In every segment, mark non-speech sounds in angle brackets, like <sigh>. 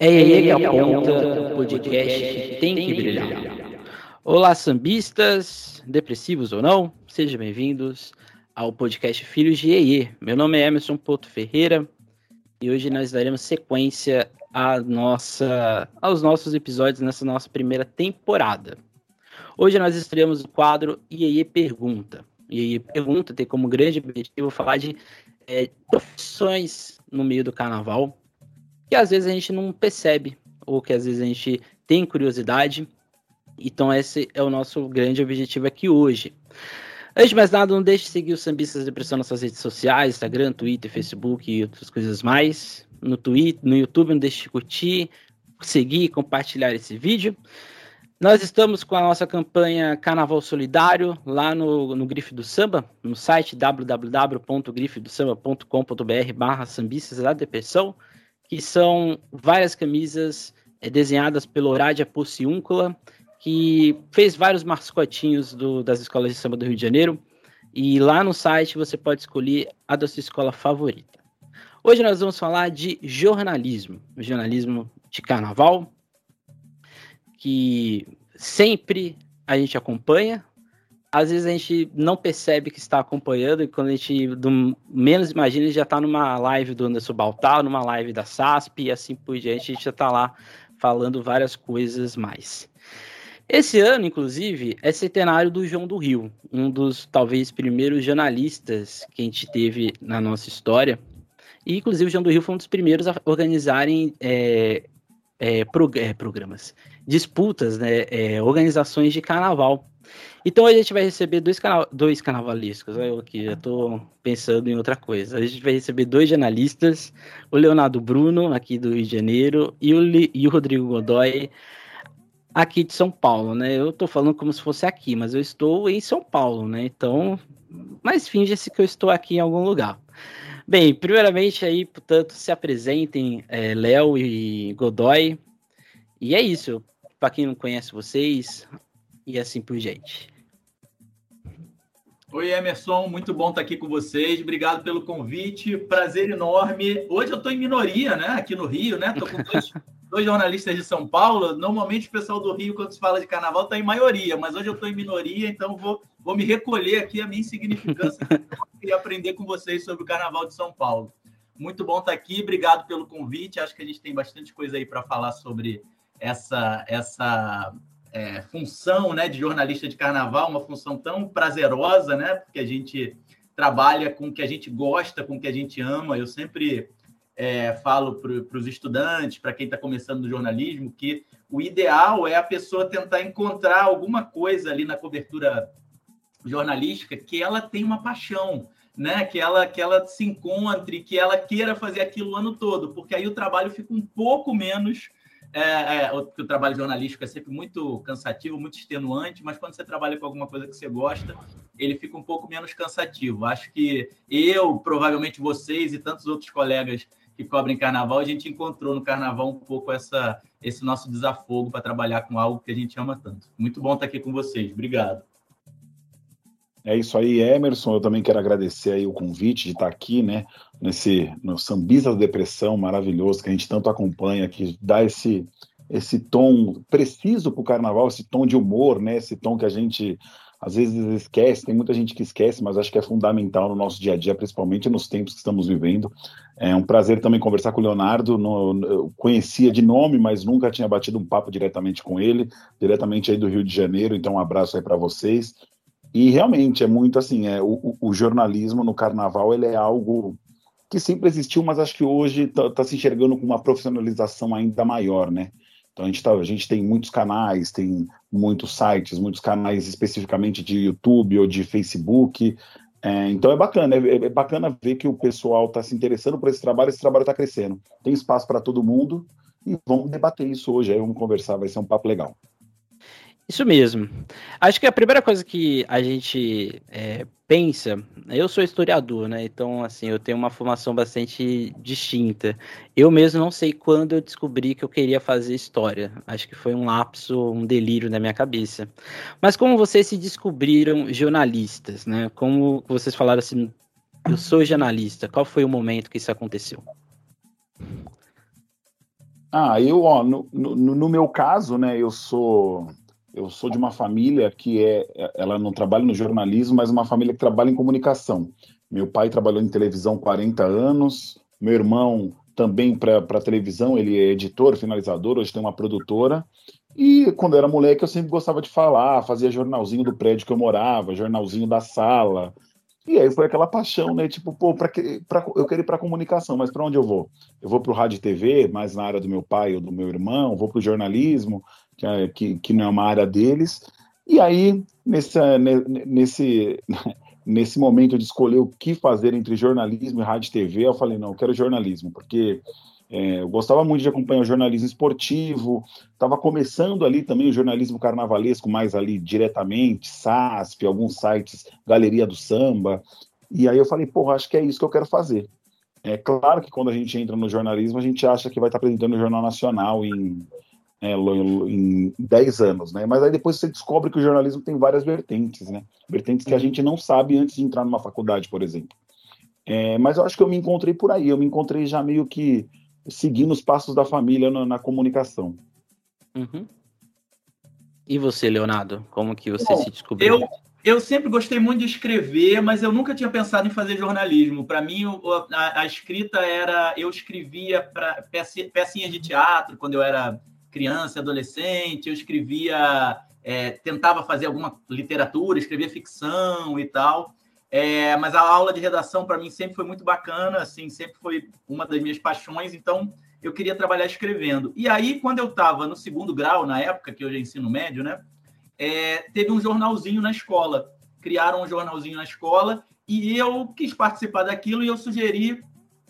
É ele que aponta o podcast que tem que brilhar. Olá, sambistas, depressivos ou não, sejam bem-vindos ao podcast Filhos de Eie. Meu nome é Emerson Porto Ferreira e hoje nós daremos sequência à nossa, aos nossos episódios nessa nossa primeira temporada. Hoje nós estreamos o quadro Eie Pergunta. Eie Pergunta tem como grande objetivo falar de é, profissões no meio do carnaval que às vezes a gente não percebe, ou que às vezes a gente tem curiosidade. Então, esse é o nosso grande objetivo aqui hoje. Antes de mais nada, não deixe de seguir os Sambistas de Depressão nas suas redes sociais, Instagram, Twitter, Facebook e outras coisas mais. No Twitter, no YouTube, não deixe de curtir, seguir e compartilhar esse vídeo. Nós estamos com a nossa campanha Carnaval Solidário lá no, no Grife do Samba, no site www.grifedosamba.com.br barra sambistas da depressão que são várias camisas é, desenhadas pelo Horádia Pociúncula, que fez vários mascotinhos do, das escolas de samba do Rio de Janeiro. E lá no site você pode escolher a da sua escola favorita. Hoje nós vamos falar de jornalismo, jornalismo de carnaval, que sempre a gente acompanha, às vezes a gente não percebe que está acompanhando e quando a gente menos imagina, já está numa live do Anderson Baltar, numa live da SASP e assim por diante, a gente já está lá falando várias coisas mais. Esse ano, inclusive, é centenário do João do Rio, um dos talvez primeiros jornalistas que a gente teve na nossa história. E, inclusive, o João do Rio foi um dos primeiros a organizarem é, é, prog é, programas, disputas, né, é, organizações de carnaval. Então a gente vai receber dois, dois carnavalescos. Eu aqui já estou pensando em outra coisa. A gente vai receber dois jornalistas, o Leonardo Bruno, aqui do Rio de Janeiro, e o, e o Rodrigo Godoy, aqui de São Paulo, né? Eu estou falando como se fosse aqui, mas eu estou em São Paulo, né? Então, mas finge-se que eu estou aqui em algum lugar. Bem, primeiramente aí, portanto, se apresentem, é, Léo e Godoy. E é isso. Para quem não conhece vocês, e assim por diante. Oi, Emerson, muito bom estar aqui com vocês. Obrigado pelo convite, prazer enorme. Hoje eu estou em minoria, né? Aqui no Rio, né? Estou com dois, <laughs> dois, jornalistas de São Paulo. Normalmente o pessoal do Rio, quando se fala de carnaval, está em maioria, mas hoje eu estou em minoria, então vou, vou me recolher aqui a minha insignificância <laughs> e aprender com vocês sobre o carnaval de São Paulo. Muito bom estar aqui, obrigado pelo convite. Acho que a gente tem bastante coisa aí para falar sobre essa, essa é, função né, de jornalista de carnaval, uma função tão prazerosa, né? Porque a gente trabalha com o que a gente gosta, com o que a gente ama. Eu sempre é, falo para os estudantes, para quem está começando no jornalismo, que o ideal é a pessoa tentar encontrar alguma coisa ali na cobertura jornalística que ela tem uma paixão, né? Que ela que ela se encontre, que ela queira fazer aquilo o ano todo, porque aí o trabalho fica um pouco menos é, é, o, o trabalho jornalístico é sempre muito cansativo, muito extenuante, mas quando você trabalha com alguma coisa que você gosta, ele fica um pouco menos cansativo. Acho que eu, provavelmente vocês e tantos outros colegas que cobrem carnaval, a gente encontrou no carnaval um pouco essa, esse nosso desafogo para trabalhar com algo que a gente ama tanto. Muito bom estar aqui com vocês. Obrigado. É isso aí, Emerson. Eu também quero agradecer aí o convite de estar aqui, né, nesse no Sambista da Depressão maravilhoso que a gente tanto acompanha, que dá esse esse tom preciso para o carnaval, esse tom de humor, né, esse tom que a gente às vezes esquece, tem muita gente que esquece, mas acho que é fundamental no nosso dia a dia, principalmente nos tempos que estamos vivendo. É um prazer também conversar com o Leonardo, no, conhecia de nome, mas nunca tinha batido um papo diretamente com ele, diretamente aí do Rio de Janeiro, então um abraço aí para vocês. E realmente é muito assim, é, o, o, jornalismo no carnaval ele é algo que sempre existiu, mas acho que hoje está tá se enxergando com uma profissionalização ainda maior, né? Então a gente, tá, a gente tem muitos canais, tem muitos sites, muitos canais especificamente de YouTube ou de Facebook. É, então é bacana, é, é, bacana ver que o pessoal está se interessando por esse trabalho, esse trabalho está crescendo. Tem espaço para todo mundo e vamos debater isso hoje, aí vamos conversar, vai ser um papo legal. Isso mesmo. Acho que a primeira coisa que a gente é, pensa, eu sou historiador, né? Então, assim, eu tenho uma formação bastante distinta. Eu mesmo não sei quando eu descobri que eu queria fazer história. Acho que foi um lapso, um delírio na minha cabeça. Mas como vocês se descobriram jornalistas, né? Como vocês falaram assim, eu sou jornalista. Qual foi o momento que isso aconteceu? Ah, eu, ó, no, no, no, meu caso, né, eu sou eu sou de uma família que é, ela não trabalha no jornalismo, mas uma família que trabalha em comunicação. Meu pai trabalhou em televisão 40 anos, meu irmão também para televisão, ele é editor, finalizador, hoje tem uma produtora. E quando eu era moleque, eu sempre gostava de falar, fazia jornalzinho do prédio que eu morava, jornalzinho da sala. E aí foi aquela paixão, né? Tipo, pô, pra que, pra, eu quero ir para comunicação, mas para onde eu vou? Eu vou para o rádio e TV, mais na área do meu pai ou do meu irmão, vou para o jornalismo, que, é, que, que não é uma área deles. E aí, nesse, nesse, <laughs> nesse momento de escolher o que fazer entre jornalismo e rádio e TV, eu falei, não, eu quero jornalismo, porque é, eu gostava muito de acompanhar o jornalismo esportivo, estava começando ali também o jornalismo carnavalesco, mais ali diretamente, SASP, alguns sites, Galeria do Samba, e aí eu falei, porra, acho que é isso que eu quero fazer. É claro que quando a gente entra no jornalismo, a gente acha que vai estar apresentando o Jornal Nacional em, é, em 10 anos, né? Mas aí depois você descobre que o jornalismo tem várias vertentes, né? Vertentes que a uhum. gente não sabe antes de entrar numa faculdade, por exemplo. É, mas eu acho que eu me encontrei por aí, eu me encontrei já meio que seguindo os passos da família na, na comunicação. Uhum. E você, Leonardo, como que você Bom, se descobriu? Eu, eu sempre gostei muito de escrever, mas eu nunca tinha pensado em fazer jornalismo. Para mim, a, a, escrita era. Eu escrevia para pecinhas de teatro quando eu era criança, adolescente. Eu escrevia, é, tentava fazer alguma literatura, escrevia ficção e tal. É, mas a aula de redação para mim sempre foi muito bacana, assim, sempre foi uma das minhas paixões, então eu queria trabalhar escrevendo. E aí, quando eu estava no segundo grau, na época que hoje é ensino médio, né, é, teve um jornalzinho na escola. Criaram um jornalzinho na escola e eu quis participar daquilo e eu sugeri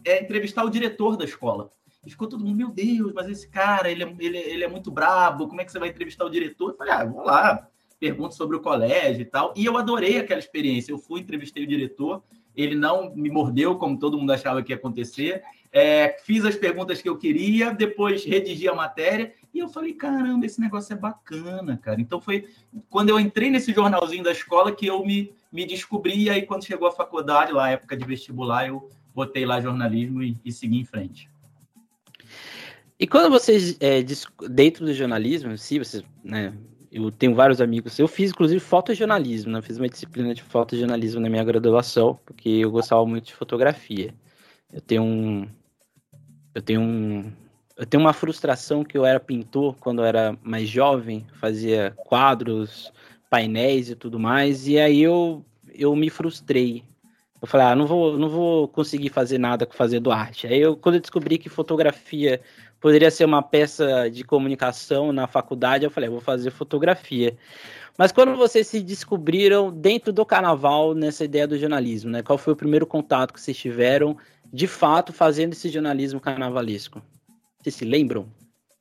é, entrevistar o diretor da escola. E ficou todo mundo, meu Deus, mas esse cara, ele é, ele, ele é muito brabo, como é que você vai entrevistar o diretor? Eu falei, ah, vamos lá, perguntas sobre o colégio e tal. E eu adorei aquela experiência. Eu fui, entrevistei o diretor, ele não me mordeu, como todo mundo achava que ia acontecer. É, fiz as perguntas que eu queria, depois redigi a matéria e eu falei: caramba, esse negócio é bacana, cara. Então foi quando eu entrei nesse jornalzinho da escola que eu me, me descobri. E aí, quando chegou a faculdade, lá, época de vestibular, eu botei lá jornalismo e, e segui em frente. E quando vocês, é, dentro do jornalismo, se vocês né, eu tenho vários amigos. Eu fiz, inclusive, fotojornalismo, né? Fiz uma disciplina de fotojornalismo na minha graduação, porque eu gostava muito de fotografia. Eu tenho um. Eu tenho um. Eu tenho uma frustração que eu era pintor quando eu era mais jovem, fazia quadros, painéis e tudo mais, e aí eu, eu me frustrei. Eu falei, ah, não vou, não vou conseguir fazer nada com fazendo arte. Aí eu, quando eu descobri que fotografia poderia ser uma peça de comunicação na faculdade, eu falei, vou fazer fotografia. Mas quando vocês se descobriram dentro do carnaval nessa ideia do jornalismo, né? Qual foi o primeiro contato que vocês tiveram, de fato, fazendo esse jornalismo carnavalesco? Vocês se lembram?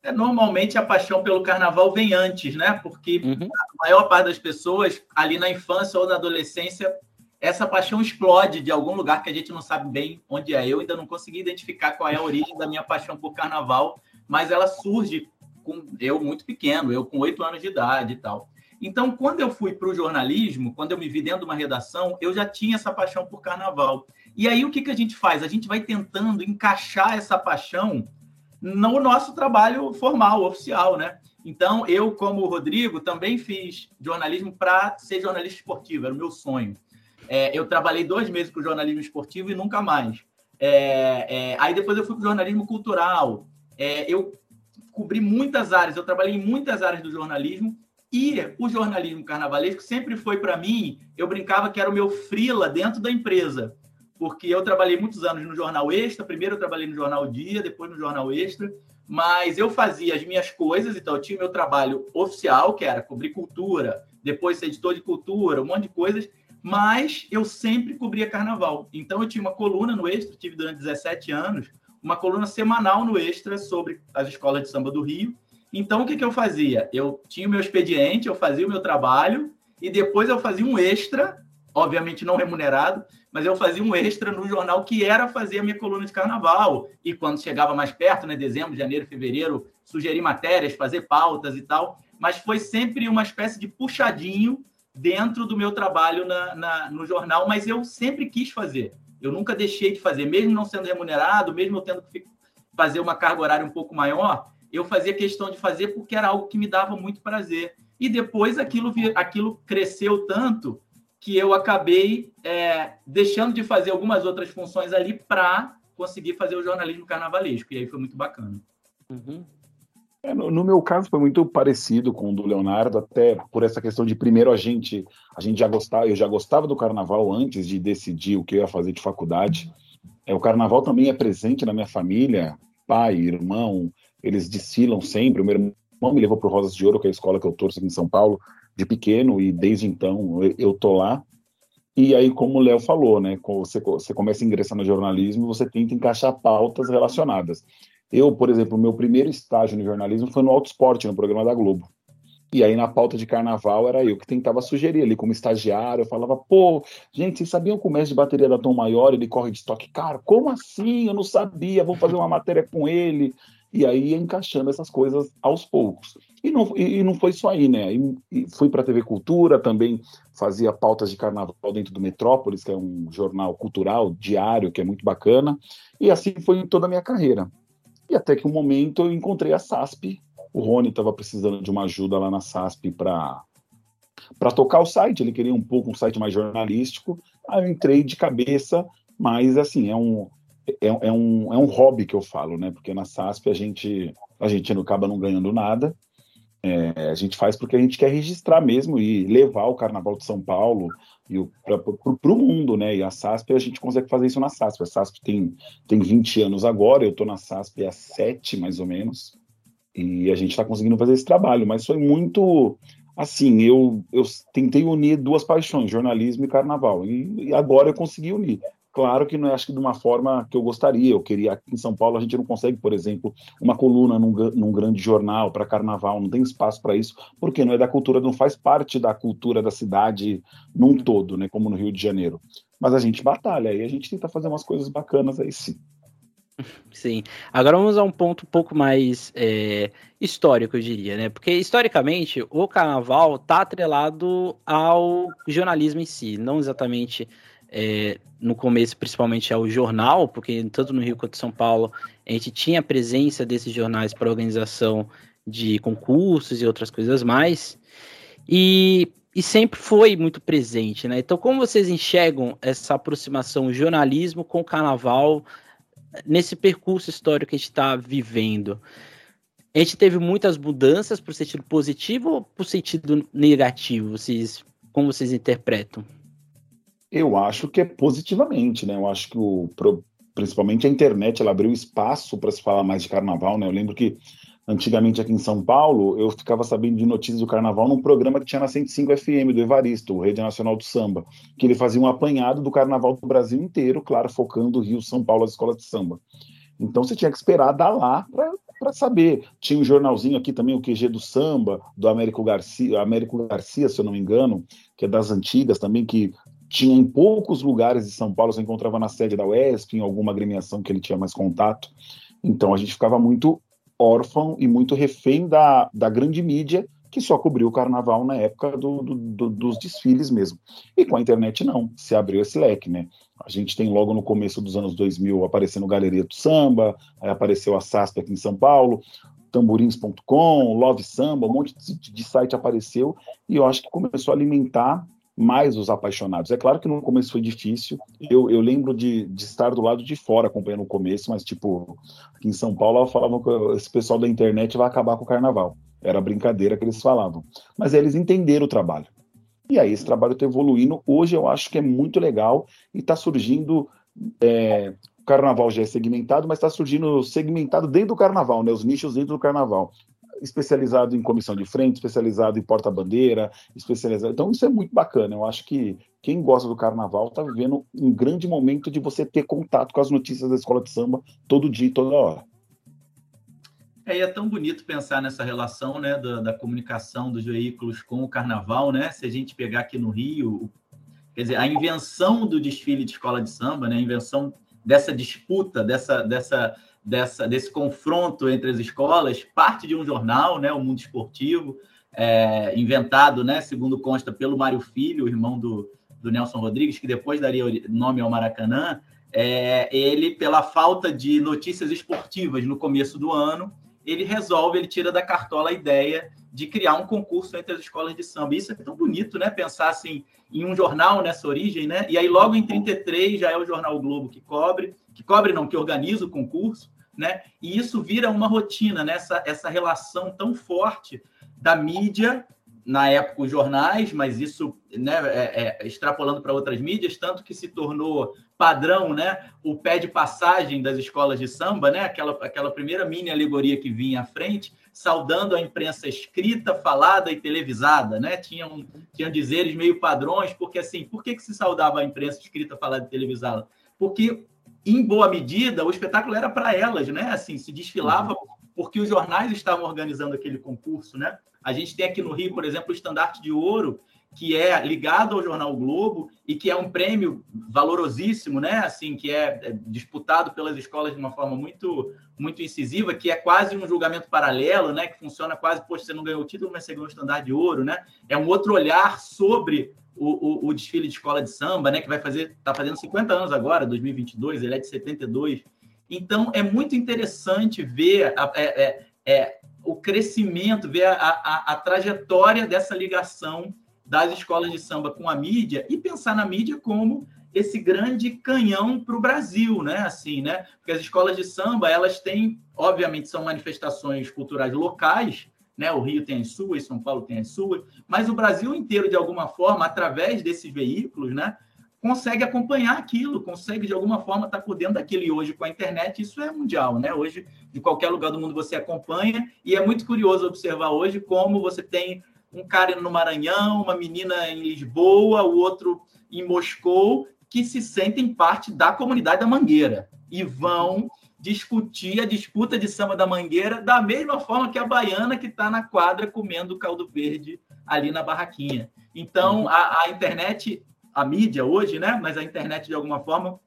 É, normalmente a paixão pelo carnaval vem antes, né? Porque uhum. a maior parte das pessoas, ali na infância ou na adolescência, essa paixão explode de algum lugar que a gente não sabe bem onde é. Eu ainda não consegui identificar qual é a origem da minha paixão por carnaval, mas ela surge com eu muito pequeno, eu com oito anos de idade e tal. Então, quando eu fui para o jornalismo, quando eu me vi dentro de uma redação, eu já tinha essa paixão por carnaval. E aí, o que, que a gente faz? A gente vai tentando encaixar essa paixão no nosso trabalho formal, oficial, né? Então, eu, como o Rodrigo, também fiz jornalismo para ser jornalista esportivo, era o meu sonho. É, eu trabalhei dois meses com jornalismo esportivo e nunca mais. É, é, aí depois eu fui para jornalismo cultural. É, eu cobri muitas áreas, eu trabalhei em muitas áreas do jornalismo e o jornalismo carnavalesco sempre foi para mim, eu brincava que era o meu frila dentro da empresa, porque eu trabalhei muitos anos no Jornal Extra, primeiro eu trabalhei no Jornal Dia, depois no Jornal Extra, mas eu fazia as minhas coisas, então eu tinha meu trabalho oficial, que era cobrir cultura, depois ser editor de cultura, um monte de coisas, mas eu sempre cobria carnaval. Então eu tinha uma coluna no Extra, tive durante 17 anos, uma coluna semanal no Extra sobre as escolas de samba do Rio. Então o que, que eu fazia? Eu tinha o meu expediente, eu fazia o meu trabalho e depois eu fazia um extra, obviamente não remunerado, mas eu fazia um extra no jornal que era fazer a minha coluna de carnaval. E quando chegava mais perto, né, dezembro, janeiro, fevereiro, sugerir matérias, fazer pautas e tal. Mas foi sempre uma espécie de puxadinho dentro do meu trabalho na, na, no jornal, mas eu sempre quis fazer. Eu nunca deixei de fazer, mesmo não sendo remunerado, mesmo eu tendo que fazer uma carga horária um pouco maior, eu fazia questão de fazer porque era algo que me dava muito prazer. E depois aquilo, aquilo cresceu tanto que eu acabei é, deixando de fazer algumas outras funções ali para conseguir fazer o jornalismo carnavalesco. E aí foi muito bacana. Uhum. É, no, meu caso foi muito parecido com o do Leonardo, até por essa questão de primeiro a gente, a gente já gostava, eu já gostava do carnaval antes de decidir o que eu ia fazer de faculdade. É, o carnaval também é presente na minha família, pai, irmão, eles desfilam sempre. O meu irmão me levou para o Rosas de Ouro, que é a escola que eu torço aqui em São Paulo, de pequeno, e desde então eu tô lá. E aí, como o Léo falou, né, você, você começa a ingressar no jornalismo, você tenta encaixar pautas relacionadas. Eu, por exemplo, meu primeiro estágio no jornalismo foi no Auto Esporte, no programa da Globo. E aí, na pauta de carnaval, era eu que tentava sugerir ali como estagiário. Eu falava, pô, gente, vocês sabiam que o mestre de bateria da Tom Maior ele corre de estoque Cara, Como assim? Eu não sabia, vou fazer uma matéria com ele. E aí encaixando essas coisas aos poucos. E não, e não foi só aí, né? E, e fui para a TV Cultura, também fazia pautas de carnaval dentro do Metrópolis, que é um jornal cultural diário, que é muito bacana. E assim foi em toda a minha carreira. E até que um momento eu encontrei a SASP. O Rony estava precisando de uma ajuda lá na SASP para para tocar o site. Ele queria um pouco um site mais jornalístico. Aí eu entrei de cabeça, mas assim, é um, é, é, um, é um hobby que eu falo, né? Porque na SASP a gente, a gente acaba não ganhando nada. É, a gente faz porque a gente quer registrar mesmo e levar o Carnaval de São Paulo para o mundo, né? E a SASP, a gente consegue fazer isso na SASP. A SASP tem, tem 20 anos agora, eu estou na SASP há 7, mais ou menos, e a gente está conseguindo fazer esse trabalho, mas foi muito assim, eu, eu tentei unir duas paixões, jornalismo e carnaval, e, e agora eu consegui unir. Claro que não é, acho que de uma forma que eu gostaria. Eu queria aqui em São Paulo a gente não consegue, por exemplo, uma coluna num, num grande jornal para carnaval, não tem espaço para isso, porque não é da cultura, não faz parte da cultura da cidade num todo, né, como no Rio de Janeiro. Mas a gente batalha e a gente tenta fazer umas coisas bacanas aí sim. Sim. Agora vamos a um ponto um pouco mais é, histórico, eu diria, né? Porque historicamente o carnaval está atrelado ao jornalismo em si, não exatamente é, no começo, principalmente ao jornal, porque tanto no Rio quanto em São Paulo a gente tinha a presença desses jornais para organização de concursos e outras coisas mais. E, e sempre foi muito presente, né? Então, como vocês enxergam essa aproximação jornalismo com o carnaval nesse percurso histórico que a gente está vivendo? A gente teve muitas mudanças para o sentido positivo ou para o sentido negativo? Vocês, como vocês interpretam? Eu acho que é positivamente, né? Eu acho que o, principalmente a internet ela abriu espaço para se falar mais de carnaval, né? Eu lembro que antigamente aqui em São Paulo eu ficava sabendo de notícias do carnaval num programa que tinha na 105 FM do Evaristo, o Rede Nacional do Samba, que ele fazia um apanhado do carnaval do Brasil inteiro, claro, focando Rio, São Paulo, as escolas de samba. Então você tinha que esperar dar lá para saber. Tinha um jornalzinho aqui também, o QG do Samba, do Américo Garcia, Américo Garcia, se eu não me engano, que é das antigas também, que tinha em poucos lugares de São Paulo, você encontrava na sede da UESP, em alguma agremiação que ele tinha mais contato. Então a gente ficava muito órfão e muito refém da, da grande mídia que só cobriu o carnaval na época do, do, do, dos desfiles mesmo. E com a internet não, se abriu esse leque, né? A gente tem logo no começo dos anos 2000 aparecendo Galeria do Samba, aí apareceu a SASP aqui em São Paulo, tamborins.com, Love Samba, um monte de, de site apareceu e eu acho que começou a alimentar mais os apaixonados. É claro que no começo foi difícil. Eu, eu lembro de, de estar do lado de fora acompanhando o começo, mas, tipo, aqui em São Paulo falavam que esse pessoal da internet vai acabar com o carnaval. Era brincadeira que eles falavam. Mas eles entenderam o trabalho. E aí esse trabalho está evoluindo. Hoje eu acho que é muito legal e está surgindo. É, o carnaval já é segmentado, mas está surgindo segmentado dentro do carnaval, né? Os nichos dentro do carnaval especializado em comissão de frente, especializado em porta-bandeira, especializado. Então, isso é muito bacana. Eu acho que quem gosta do carnaval está vivendo um grande momento de você ter contato com as notícias da escola de samba todo dia e toda hora. É, e é tão bonito pensar nessa relação né, da, da, comunicação dos veículos com o carnaval, né? Se a gente pegar aqui no Rio, quer dizer, a invenção do desfile de escola de samba, né, a invenção dessa disputa, dessa, dessa dessa, desse confronto entre as escolas parte de um jornal, né, o Mundo Esportivo, é, inventado, né, segundo consta, pelo Mário Filho, irmão do, do Nelson Rodrigues, que depois daria nome ao Maracanã. É, ele, pela falta de notícias esportivas no começo do ano, ele resolve, ele tira da cartola a ideia de criar um concurso entre as escolas de samba. Isso é tão bonito, né? Pensar assim em um jornal nessa origem, né? E aí logo em 33 já é o jornal o Globo que cobre, que cobre não, que organiza o concurso, né? E isso vira uma rotina, né? Essa, essa relação tão forte da mídia na época os jornais, mas isso né, é, é, extrapolando para outras mídias, tanto que se tornou padrão né, o pé de passagem das escolas de samba, né, aquela, aquela primeira mini alegoria que vinha à frente, saudando a imprensa escrita, falada e televisada. Né? Tinham, tinham dizeres meio padrões, porque assim, por que, que se saudava a imprensa escrita, falada e televisada? Porque, em boa medida, o espetáculo era para elas, né? Assim, se desfilava porque os jornais estavam organizando aquele concurso, né? A gente tem aqui no Rio, por exemplo, o Estandarte de Ouro, que é ligado ao jornal Globo e que é um prêmio valorosíssimo, né? Assim, que é, é disputado pelas escolas de uma forma muito muito incisiva, que é quase um julgamento paralelo, né? Que funciona quase, poxa, você não ganhou o título, mas você ganhou o estandarte de ouro, né? É um outro olhar sobre o, o, o desfile de escola de samba, né? Que vai fazer, está fazendo 50 anos agora, 2022, ele é de 72. Então, é muito interessante ver a, é, é, é, o crescimento, ver a, a, a, trajetória dessa ligação das escolas de samba com a mídia e pensar na mídia como esse grande canhão para o Brasil, né? Assim, né? Porque as escolas de samba, elas têm, obviamente, são manifestações culturais locais, né? O Rio tem as suas, São Paulo tem as suas, mas o Brasil inteiro, de alguma forma, através desses veículos, né? consegue acompanhar aquilo, consegue de alguma forma estar por dentro daquilo. E hoje, com a internet, isso é mundial, né? Hoje, de qualquer lugar do mundo você acompanha, e é muito curioso observar hoje como você tem um cara no Maranhão, uma menina em Lisboa, o outro em Moscou, que se sentem parte da comunidade da Mangueira e vão discutir a disputa de samba da Mangueira da mesma forma que a baiana que está na quadra comendo caldo verde ali na barraquinha. Então, a, a internet a mídia hoje, né? Mas a internet de alguma forma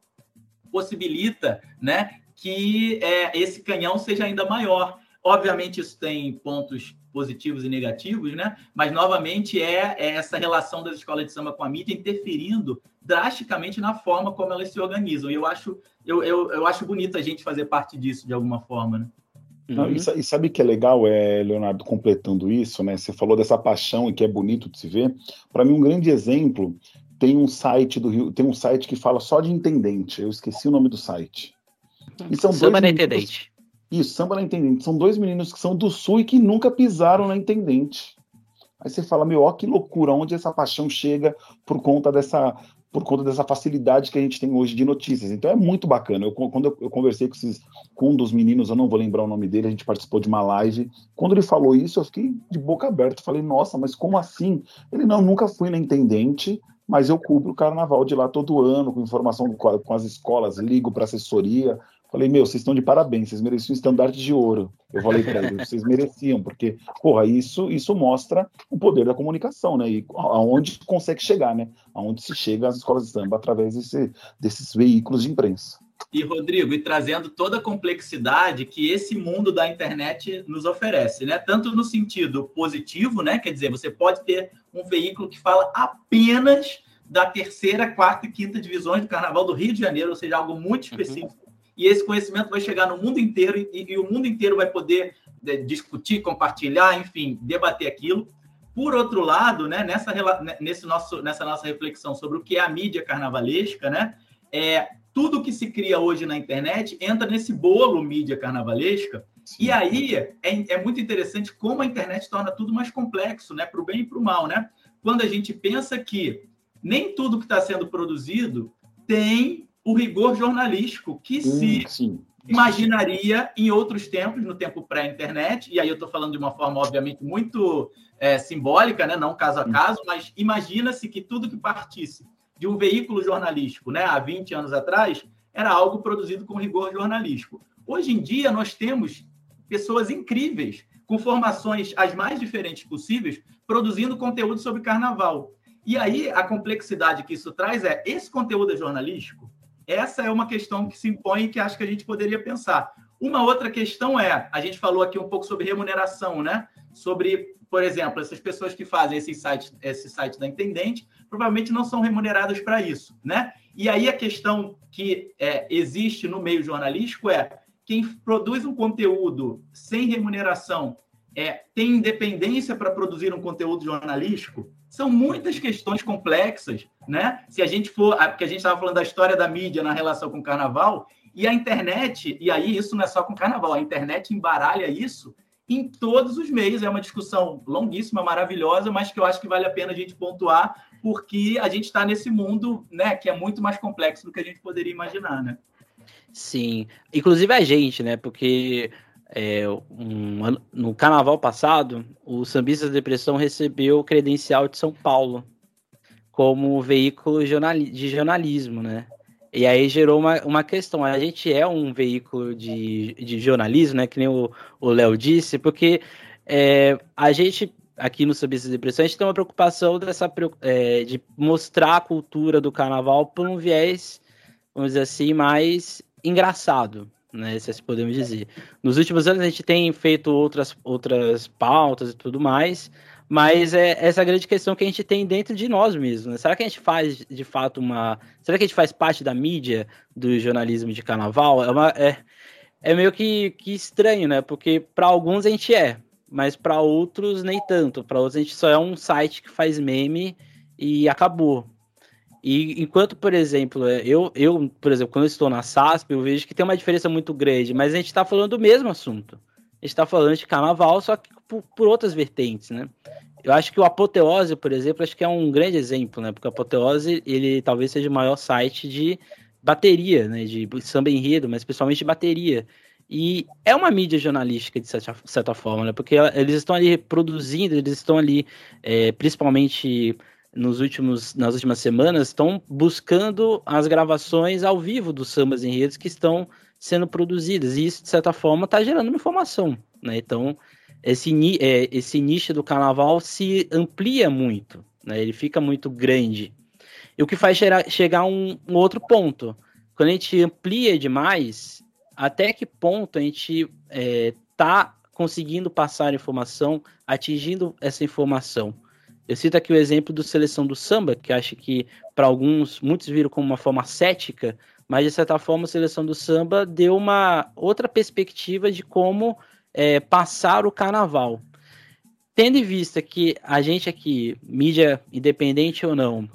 possibilita, né? Que é, esse canhão seja ainda maior. Obviamente isso tem pontos positivos e negativos, né? Mas novamente é, é essa relação das escolas de samba com a mídia interferindo drasticamente na forma como elas se organizam. E eu acho, eu, eu, eu acho bonito a gente fazer parte disso de alguma forma, né? Não, uhum. e, sabe que é legal, é, Leonardo, completando isso, né? Você falou dessa paixão e que é bonito de se ver. Para mim, um grande exemplo tem um site do Rio, tem um site que fala só de intendente. Eu esqueci o nome do site. E são Samba na Intendente. Isso, Samba na Intendente. São dois meninos que são do Sul e que nunca pisaram na Intendente. Aí você fala, meu, ó, que loucura, onde essa paixão chega por conta dessa por conta dessa facilidade que a gente tem hoje de notícias. Então é muito bacana. Eu, quando eu, eu conversei com, esses, com um dos meninos, eu não vou lembrar o nome dele, a gente participou de uma live. Quando ele falou isso, eu fiquei de boca aberta. Falei, nossa, mas como assim? Ele, não, nunca fui na Intendente, mas eu cubro o carnaval de lá todo ano, com informação com, com as escolas, ligo para assessoria. Falei, meu, vocês estão de parabéns, vocês mereciam um estandarte de ouro. Eu falei para eles, vocês mereciam, porque, porra, isso, isso mostra o poder da comunicação, né? E aonde consegue chegar, né? Aonde se chega às escolas de samba através desse, desses veículos de imprensa. E, Rodrigo, e trazendo toda a complexidade que esse mundo da internet nos oferece, né? Tanto no sentido positivo, né? Quer dizer, você pode ter um veículo que fala apenas da terceira, quarta e quinta divisões do Carnaval do Rio de Janeiro, ou seja, algo muito uhum. específico. Uhum. E esse conhecimento vai chegar no mundo inteiro e, e o mundo inteiro vai poder é, discutir, compartilhar, enfim, debater aquilo. Por outro lado, né, nessa, nesse nosso, nessa nossa reflexão sobre o que é a mídia carnavalesca, né, é, tudo que se cria hoje na internet entra nesse bolo mídia carnavalesca. Sim. E aí é, é, muito interessante como a internet torna tudo mais complexo, né? Para o bem e para o mal, né? Quando a gente pensa que nem tudo que está sendo produzido tem o rigor jornalístico que se sim. imaginaria em outros tempos, no tempo pré-internet. E aí eu estou falando de uma forma, obviamente, muito é, simbólica, né? Não caso a caso, mas imagina-se que tudo que partisse de um veículo jornalístico, né, há 20 anos atrás, era algo produzido com rigor jornalístico. Hoje em dia, nós temos pessoas incríveis, com formações as mais diferentes possíveis, produzindo conteúdo sobre carnaval. E aí, a complexidade que isso traz é: esse conteúdo é jornalístico? Essa é uma questão que se impõe e que acho que a gente poderia pensar. Uma outra questão é: a gente falou aqui um pouco sobre remuneração, né? Sobre, por exemplo, essas pessoas que fazem esse site, esse site da Intendente, provavelmente não são remuneradas para isso, né? E aí a questão que é, existe no meio jornalístico é quem produz um conteúdo sem remuneração é, tem independência para produzir um conteúdo jornalístico? São muitas questões complexas, né? Se a gente for, porque a gente estava falando da história da mídia na relação com o carnaval, e a internet, e aí isso não é só com o carnaval, a internet embaralha isso em todos os meios. É uma discussão longuíssima, maravilhosa, mas que eu acho que vale a pena a gente pontuar, porque a gente está nesse mundo né, que é muito mais complexo do que a gente poderia imaginar, né? Sim, inclusive a gente, né? Porque é, um, no carnaval passado, o Sambista Depressão recebeu o credencial de São Paulo como veículo de jornalismo, né? E aí gerou uma, uma questão. A gente é um veículo de, de jornalismo, né? Que nem o Léo disse, porque é, a gente, aqui no Sambista da Depressão, a gente tem uma preocupação dessa, é, de mostrar a cultura do carnaval por um viés, vamos dizer assim, mais engraçado, né? Se assim podemos dizer. Nos últimos anos a gente tem feito outras, outras pautas e tudo mais, mas é essa grande questão que a gente tem dentro de nós mesmos. Né? Será que a gente faz de fato uma. Será que a gente faz parte da mídia do jornalismo de carnaval? É, uma, é, é meio que, que estranho, né? Porque para alguns a gente é, mas para outros nem tanto. Para outros a gente só é um site que faz meme e acabou. E enquanto, por exemplo, é, eu, eu, por exemplo, quando eu estou na SASP, eu vejo que tem uma diferença muito grande, mas a gente está falando do mesmo assunto. A gente está falando de carnaval, só que por, por, outras vertentes, né? Eu acho que o Apoteose, por exemplo, acho que é um grande exemplo, né? Porque o Apoteose, ele talvez seja o maior site de bateria, né? De samba enredo, mas principalmente de bateria. E é uma mídia jornalística, de certa, certa forma, né? Porque eles estão ali produzindo, eles estão ali, é, principalmente nos últimos, nas últimas semanas estão buscando as gravações ao vivo dos sambas enredos que estão sendo produzidas. E isso, de certa forma, está gerando uma informação. Né? Então, esse, é, esse nicho do carnaval se amplia muito, né? ele fica muito grande. E o que faz chegar a um, um outro ponto. Quando a gente amplia demais, até que ponto a gente está é, tá conseguindo passar informação, atingindo essa informação? Eu cito aqui o exemplo do Seleção do Samba, que acho que para alguns, muitos viram como uma forma cética, mas de certa forma a Seleção do Samba deu uma outra perspectiva de como é, passar o carnaval. Tendo em vista que a gente aqui, mídia independente ou não,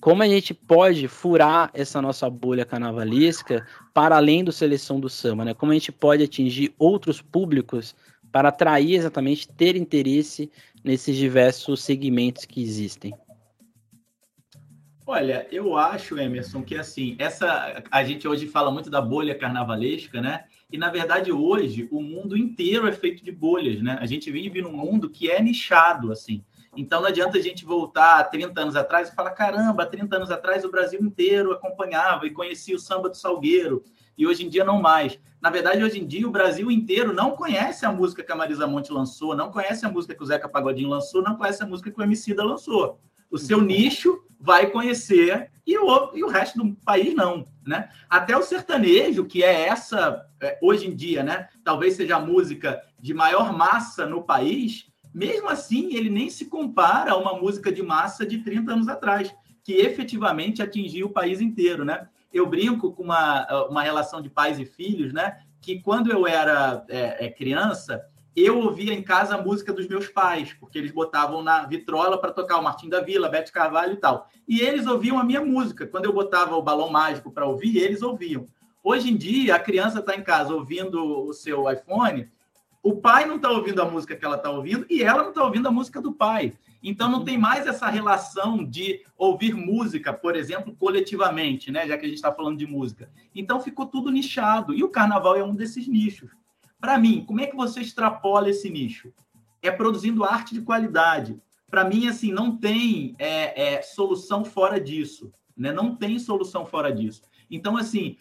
como a gente pode furar essa nossa bolha carnavalesca para além do Seleção do Samba, né? Como a gente pode atingir outros públicos para atrair exatamente, ter interesse nesses diversos segmentos que existem? Olha, eu acho, Emerson, que assim, essa a gente hoje fala muito da bolha carnavalesca, né? E na verdade hoje o mundo inteiro é feito de bolhas, né? A gente vive num mundo que é nichado, assim. Então não adianta a gente voltar 30 anos atrás e falar: caramba, 30 anos atrás o Brasil inteiro acompanhava e conhecia o samba do Salgueiro, e hoje em dia não mais. Na verdade, hoje em dia o Brasil inteiro não conhece a música que a Marisa Monte lançou, não conhece a música que o Zeca Pagodinho lançou, não conhece a música que o Emicida lançou. O seu nicho vai conhecer e o, e o resto do país não, né? Até o sertanejo, que é essa, é, hoje em dia, né? Talvez seja a música de maior massa no país, mesmo assim, ele nem se compara a uma música de massa de 30 anos atrás, que efetivamente atingiu o país inteiro, né? Eu brinco com uma, uma relação de pais e filhos, né? Que quando eu era é, é, criança, eu ouvia em casa a música dos meus pais, porque eles botavam na vitrola para tocar o Martim da Vila, Bete Carvalho e tal. E eles ouviam a minha música. Quando eu botava o balão mágico para ouvir, eles ouviam. Hoje em dia, a criança está em casa ouvindo o seu iPhone, o pai não está ouvindo a música que ela está ouvindo e ela não está ouvindo a música do pai. Então não tem mais essa relação de ouvir música, por exemplo, coletivamente, né? Já que a gente está falando de música. Então ficou tudo nichado. E o carnaval é um desses nichos. Para mim, como é que você extrapola esse nicho? É produzindo arte de qualidade. Para mim, assim, não tem é, é, solução fora disso. Né? Não tem solução fora disso. Então, assim,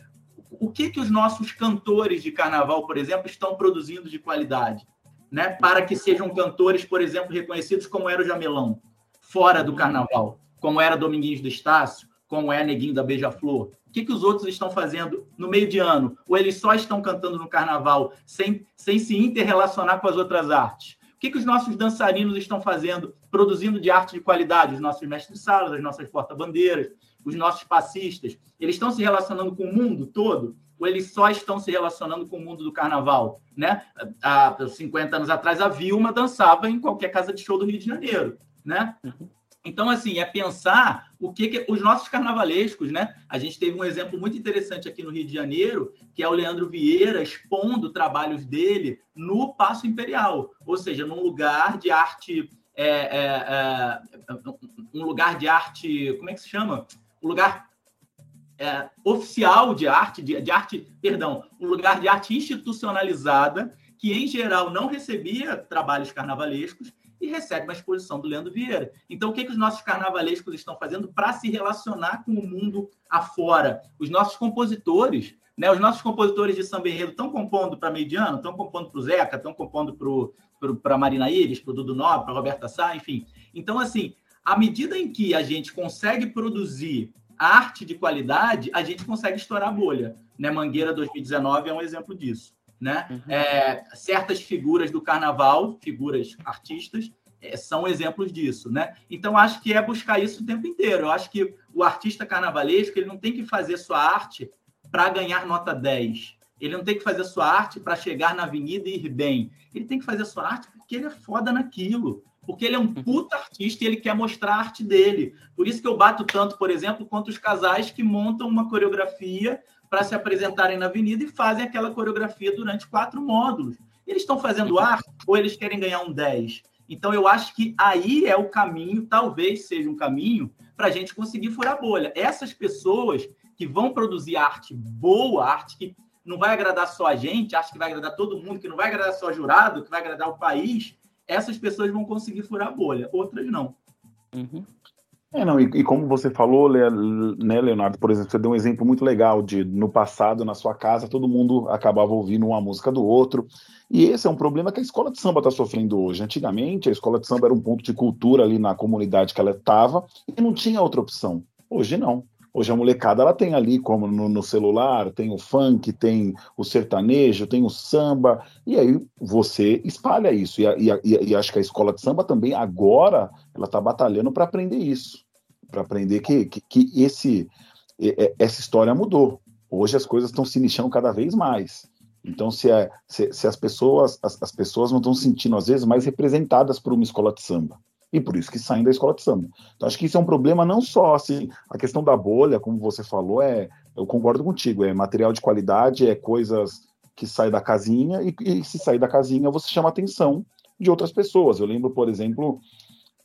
o que, que os nossos cantores de carnaval, por exemplo, estão produzindo de qualidade, né? Para que sejam cantores, por exemplo, reconhecidos como era o Jamelão, fora do carnaval, como era Dominguinhos do Estácio, como é Neguinho da Beija-Flor. O que, que os outros estão fazendo no meio de ano? Ou eles só estão cantando no carnaval sem, sem se interrelacionar com as outras artes? O que, que os nossos dançarinos estão fazendo, produzindo de arte de qualidade? Os nossos mestres de sala, as nossas porta-bandeiras, os nossos passistas, eles estão se relacionando com o mundo todo? ou eles só estão se relacionando com o mundo do carnaval, né? Há 50 anos atrás, a Vilma dançava em qualquer casa de show do Rio de Janeiro, né? Então, assim, é pensar o que, que, os nossos carnavalescos, né? A gente teve um exemplo muito interessante aqui no Rio de Janeiro, que é o Leandro Vieira expondo trabalhos dele no Paço Imperial, ou seja, num lugar de arte, é, é, é, um lugar de arte, como é que se chama? Um lugar é, oficial de arte, de, de arte, perdão, um lugar de arte institucionalizada que em geral não recebia trabalhos carnavalescos e recebe uma exposição do Leandro Vieira. Então, o que, que os nossos carnavalescos estão fazendo para se relacionar com o mundo afora? Os nossos compositores, né? Os nossos compositores de samba enredo estão compondo para Mediano, estão compondo para o Zeca, estão compondo para Marina Iris, para o Dudu Nobre, para Roberta Sá, enfim. Então, assim, à medida em que a gente consegue produzir arte de qualidade, a gente consegue estourar a bolha. Né? Mangueira 2019 é um exemplo disso né? Uhum. É, certas figuras do carnaval, figuras artistas, é, são exemplos disso, né? Então acho que é buscar isso o tempo inteiro. Eu acho que o artista carnavalesco ele não tem que fazer sua arte para ganhar nota 10. Ele não tem que fazer sua arte para chegar na avenida e ir bem. Ele tem que fazer sua arte porque ele é foda naquilo. Porque ele é um uhum. puta artista e ele quer mostrar a arte dele. Por isso que eu bato tanto, por exemplo, quanto os casais que montam uma coreografia para se apresentarem na avenida e fazem aquela coreografia durante quatro módulos. Eles estão fazendo uhum. arte ou eles querem ganhar um 10? Então, eu acho que aí é o caminho, talvez seja um caminho, para a gente conseguir furar a bolha. Essas pessoas que vão produzir arte boa, arte que não vai agradar só a gente, acho que vai agradar todo mundo, que não vai agradar só jurado, que vai agradar o país, essas pessoas vão conseguir furar a bolha, outras não. Uhum. É, não, e, e, como você falou, né, Leonardo, por exemplo, você deu um exemplo muito legal de no passado, na sua casa, todo mundo acabava ouvindo uma música do outro. E esse é um problema que a escola de samba está sofrendo hoje. Antigamente, a escola de samba era um ponto de cultura ali na comunidade que ela estava e não tinha outra opção. Hoje não. Hoje a molecada ela tem ali, como no, no, celular, tem o funk, tem o sertanejo, tem o samba, e aí você espalha isso. E, e, e acho que a escola de samba também agora ela está batalhando para aprender isso, para aprender que, que, que esse, essa história mudou. Hoje as coisas estão se nichando cada vez mais. Então, se, é, se, se as pessoas as, as pessoas não estão se sentindo, às vezes, mais representadas por uma escola de samba e por isso que saem da escola de samba. Então, acho que isso é um problema não só assim, a questão da bolha, como você falou, é, eu concordo contigo, é material de qualidade, é coisas que saem da casinha, e, e se sair da casinha, você chama a atenção de outras pessoas. Eu lembro, por exemplo,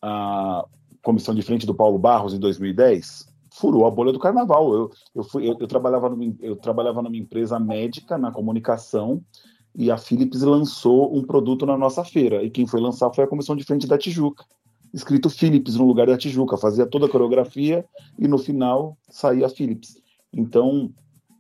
a comissão de frente do Paulo Barros em 2010 furou a bolha do carnaval. Eu, eu, fui, eu, eu, trabalhava numa, eu trabalhava numa empresa médica na comunicação e a Philips lançou um produto na nossa feira. E quem foi lançar foi a comissão de frente da Tijuca escrito Philips no lugar da Tijuca, fazia toda a coreografia e no final saía Philips. Então,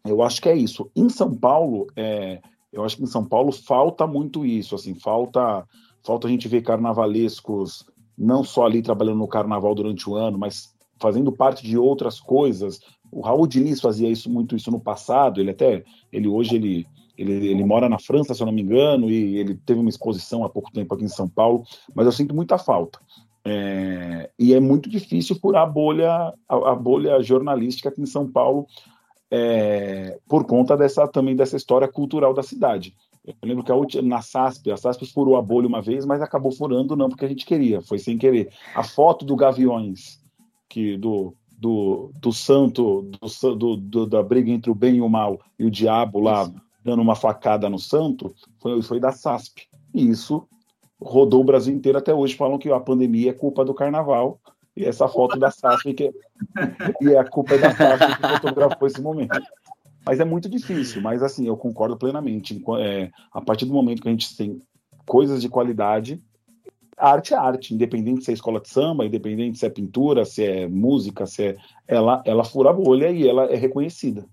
eu acho que é isso. Em São Paulo, é, eu acho que em São Paulo falta muito isso, assim, falta, falta a gente ver carnavalescos não só ali trabalhando no carnaval durante o ano, mas fazendo parte de outras coisas. O Raul Diniz fazia isso muito isso no passado, ele até, ele hoje ele ele, ele, mora na França, se eu não me engano, e ele teve uma exposição há pouco tempo aqui em São Paulo, mas eu sinto muita falta. É, e é muito difícil furar a bolha, a, a, bolha jornalística aqui em São Paulo, é, por conta dessa também dessa história cultural da cidade. Eu lembro que a última, na SASP, a SASP furou a bolha uma vez, mas acabou furando não porque a gente queria, foi sem querer. A foto do Gaviões, que do, do, do santo, do, do, do, da briga entre o bem e o mal e o diabo lá isso. dando uma facada no santo, foi, foi da SASP. E isso rodou o Brasil inteiro até hoje, falam que a pandemia é culpa do carnaval. E essa foto da Sasha, que e é a culpa é da Sasha que fotografou esse momento. Mas é muito difícil, mas assim, eu concordo plenamente. É, a partir do momento que a gente tem coisas de qualidade, arte é arte, independente se é escola de samba, independente se é pintura, se é música, se é. Ela, ela fura a bolha e ela é reconhecida.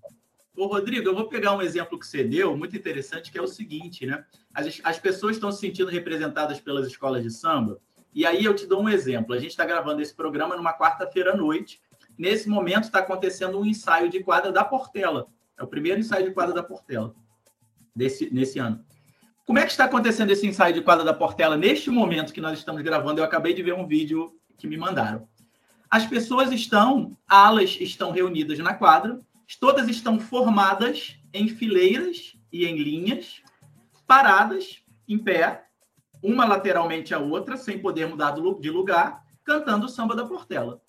Ô, Rodrigo, eu vou pegar um exemplo que você deu, muito interessante, que é o seguinte, né? As, as pessoas estão se sentindo representadas pelas escolas de samba, e aí eu te dou um exemplo. A gente está gravando esse programa numa quarta-feira à noite. Nesse momento está acontecendo um ensaio de quadra da Portela. É o primeiro ensaio de quadra da Portela desse, nesse ano. Como é que está acontecendo esse ensaio de quadra da Portela neste momento que nós estamos gravando? Eu acabei de ver um vídeo que me mandaram. As pessoas estão, alas estão reunidas na quadra, todas estão formadas em fileiras e em linhas, paradas, em pé, uma lateralmente à outra, sem poder mudar de lugar, cantando o samba da Portela.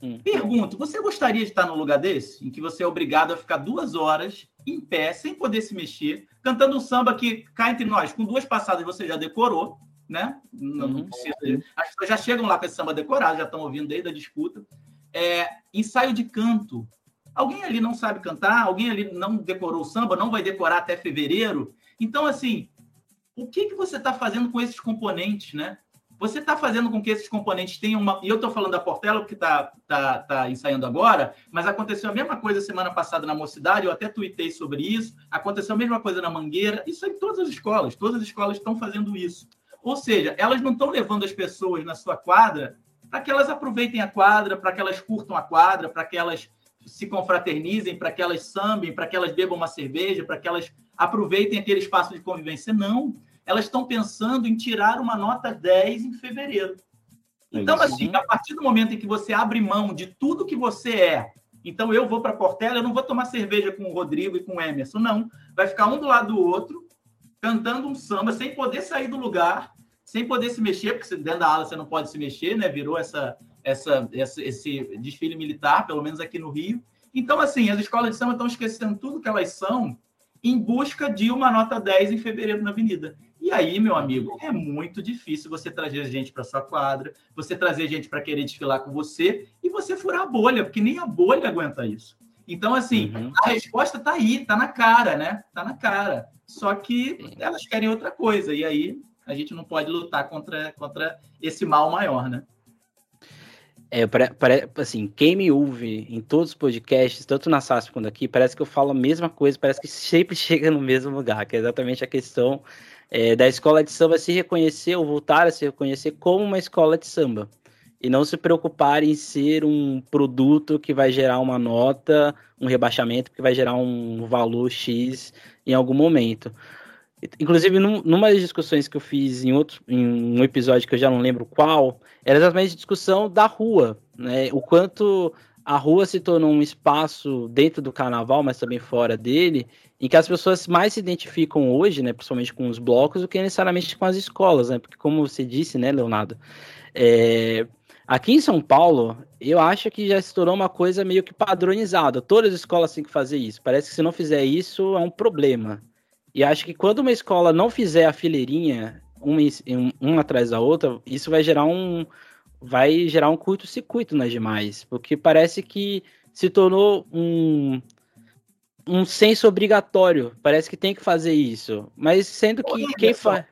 Hum. Pergunto, você gostaria de estar num lugar desse, em que você é obrigado a ficar duas horas em pé, sem poder se mexer, cantando um samba que cá entre nós, com duas passadas você já decorou, né? Não, não uhum. precisa. As pessoas já chegam lá com esse samba decorado, já estão ouvindo desde a disputa. É, ensaio de canto. Alguém ali não sabe cantar, alguém ali não decorou o samba, não vai decorar até fevereiro. Então, assim, o que, que você está fazendo com esses componentes, né? Você está fazendo com que esses componentes tenham uma. E eu estou falando da Portela, porque está tá, tá ensaiando agora, mas aconteceu a mesma coisa semana passada na Mocidade, eu até tuitei sobre isso. Aconteceu a mesma coisa na Mangueira. Isso em todas as escolas, todas as escolas estão fazendo isso. Ou seja, elas não estão levando as pessoas na sua quadra para que elas aproveitem a quadra, para que elas curtam a quadra, para que elas se confraternizem, para que elas sambem, para que elas bebam uma cerveja, para que elas aproveitem aquele espaço de convivência. Não elas estão pensando em tirar uma nota 10 em fevereiro. Então, é assim, a partir do momento em que você abre mão de tudo que você é, então eu vou para Portela, eu não vou tomar cerveja com o Rodrigo e com o Emerson, não. Vai ficar um do lado do outro, cantando um samba, sem poder sair do lugar, sem poder se mexer, porque dentro da ala você não pode se mexer, né? Virou essa, essa, essa, esse desfile militar, pelo menos aqui no Rio. Então, assim, as escolas de samba estão esquecendo tudo que elas são em busca de uma nota 10 em fevereiro na Avenida. E aí, meu amigo, é muito difícil você trazer gente para sua quadra, você trazer gente para querer desfilar com você e você furar a bolha, porque nem a bolha aguenta isso. Então, assim, uhum. a resposta está aí, está na cara, né? Está na cara. Só que elas querem outra coisa. E aí a gente não pode lutar contra, contra esse mal maior, né? É, assim, quem me ouve em todos os podcasts, tanto na SASP quanto aqui, parece que eu falo a mesma coisa, parece que <laughs> sempre chega no mesmo lugar, que é exatamente a questão é, da escola de samba se reconhecer ou voltar a se reconhecer como uma escola de samba e não se preocupar em ser um produto que vai gerar uma nota, um rebaixamento que vai gerar um valor X em algum momento. Inclusive, num, numa das discussões que eu fiz em, outro, em um episódio que eu já não lembro qual, era exatamente a discussão da rua, né? O quanto a rua se tornou um espaço dentro do carnaval, mas também fora dele, em que as pessoas mais se identificam hoje, né, principalmente com os blocos, do que necessariamente com as escolas, né? Porque como você disse, né, Leonardo, é... aqui em São Paulo, eu acho que já se tornou uma coisa meio que padronizada. Todas as escolas têm que fazer isso. Parece que se não fizer isso é um problema. E acho que quando uma escola não fizer a fileirinha uma, uma atrás da outra, isso vai gerar um vai gerar um curto-circuito nas demais, porque parece que se tornou um um senso obrigatório. Parece que tem que fazer isso. Mas sendo que quem faz.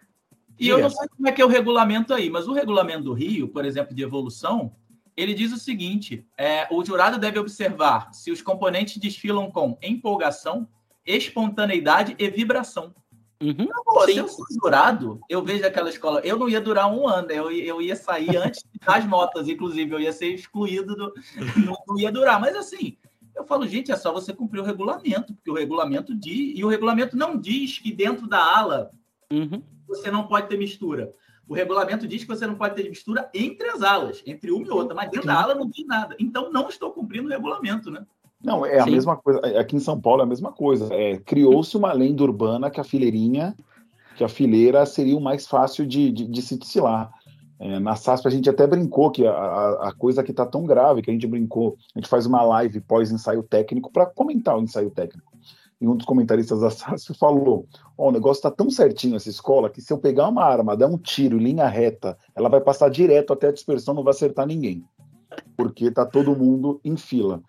E eu não sei como é que é o regulamento aí, mas o regulamento do Rio, por exemplo, de evolução, ele diz o seguinte: é, o jurado deve observar se os componentes desfilam com empolgação, espontaneidade e vibração. Uhum, Pô, se eu sou jurado, eu vejo aquela escola. Eu não ia durar um ano, eu, eu ia sair antes das notas, inclusive, eu ia ser excluído, do, <laughs> não, não ia durar. Mas assim, eu falo, gente, é só você cumprir o regulamento, porque o regulamento diz, e o regulamento não diz que dentro da ala uhum. você não pode ter mistura. O regulamento diz que você não pode ter mistura entre as alas, entre uma e outra, mas dentro da ala não diz nada. Então não estou cumprindo o regulamento, né? Não, é a Sim. mesma coisa. Aqui em São Paulo é a mesma coisa. É, Criou-se uma lenda urbana que a fileirinha, que a fileira seria o mais fácil de, de, de se desfilar. É, na SASP a gente até brincou que a, a coisa que está tão grave que a gente brincou, a gente faz uma live pós-ensaio técnico para comentar o ensaio técnico. E um dos comentaristas da SASP falou: oh, o negócio está tão certinho essa escola que se eu pegar uma arma, dar um tiro em linha reta, ela vai passar direto até a dispersão, não vai acertar ninguém. Porque está todo mundo em fila.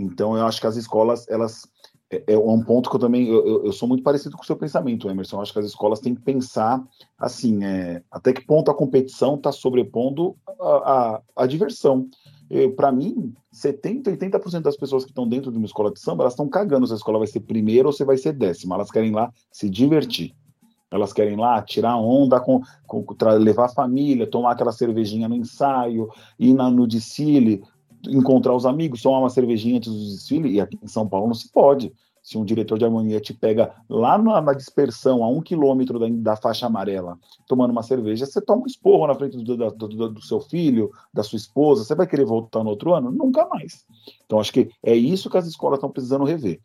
Então eu acho que as escolas, elas é, é um ponto que eu também eu, eu, sou muito parecido com o seu pensamento, Emerson. Eu acho que as escolas têm que pensar assim, é, até que ponto a competição está sobrepondo a, a, a diversão. Para mim, 70, 80% das pessoas que estão dentro de uma escola de samba, elas estão cagando se a escola vai ser primeira ou se vai ser décima. Elas querem lá se divertir. Elas querem lá tirar onda, com, com, levar a família, tomar aquela cervejinha no ensaio, ir na, no desfile, encontrar os amigos, tomar uma cervejinha antes do desfile, e aqui em São Paulo não se pode. Se um diretor de harmonia te pega lá na, na dispersão, a um quilômetro da, da, faixa amarela, tomando uma cerveja, você toma um esporro na frente do, do, do, seu filho, da sua esposa, você vai querer voltar no outro ano? Nunca mais. Então, acho que é isso que as escolas estão precisando rever.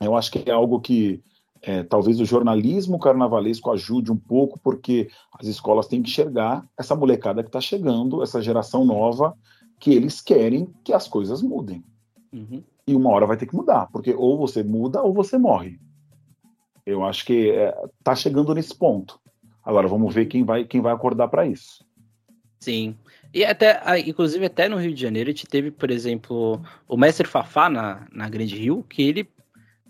Eu acho que é algo que é, talvez o jornalismo carnavalesco ajude um pouco, porque as escolas têm que enxergar essa molecada que está chegando, essa geração nova, que eles querem que as coisas mudem. Uhum. E uma hora vai ter que mudar, porque ou você muda ou você morre. Eu acho que está é, chegando nesse ponto. Agora vamos ver quem vai, quem vai acordar para isso. Sim. E até, inclusive, até no Rio de Janeiro, a gente teve, por exemplo, o mestre Fafá na, na Grande Rio, que ele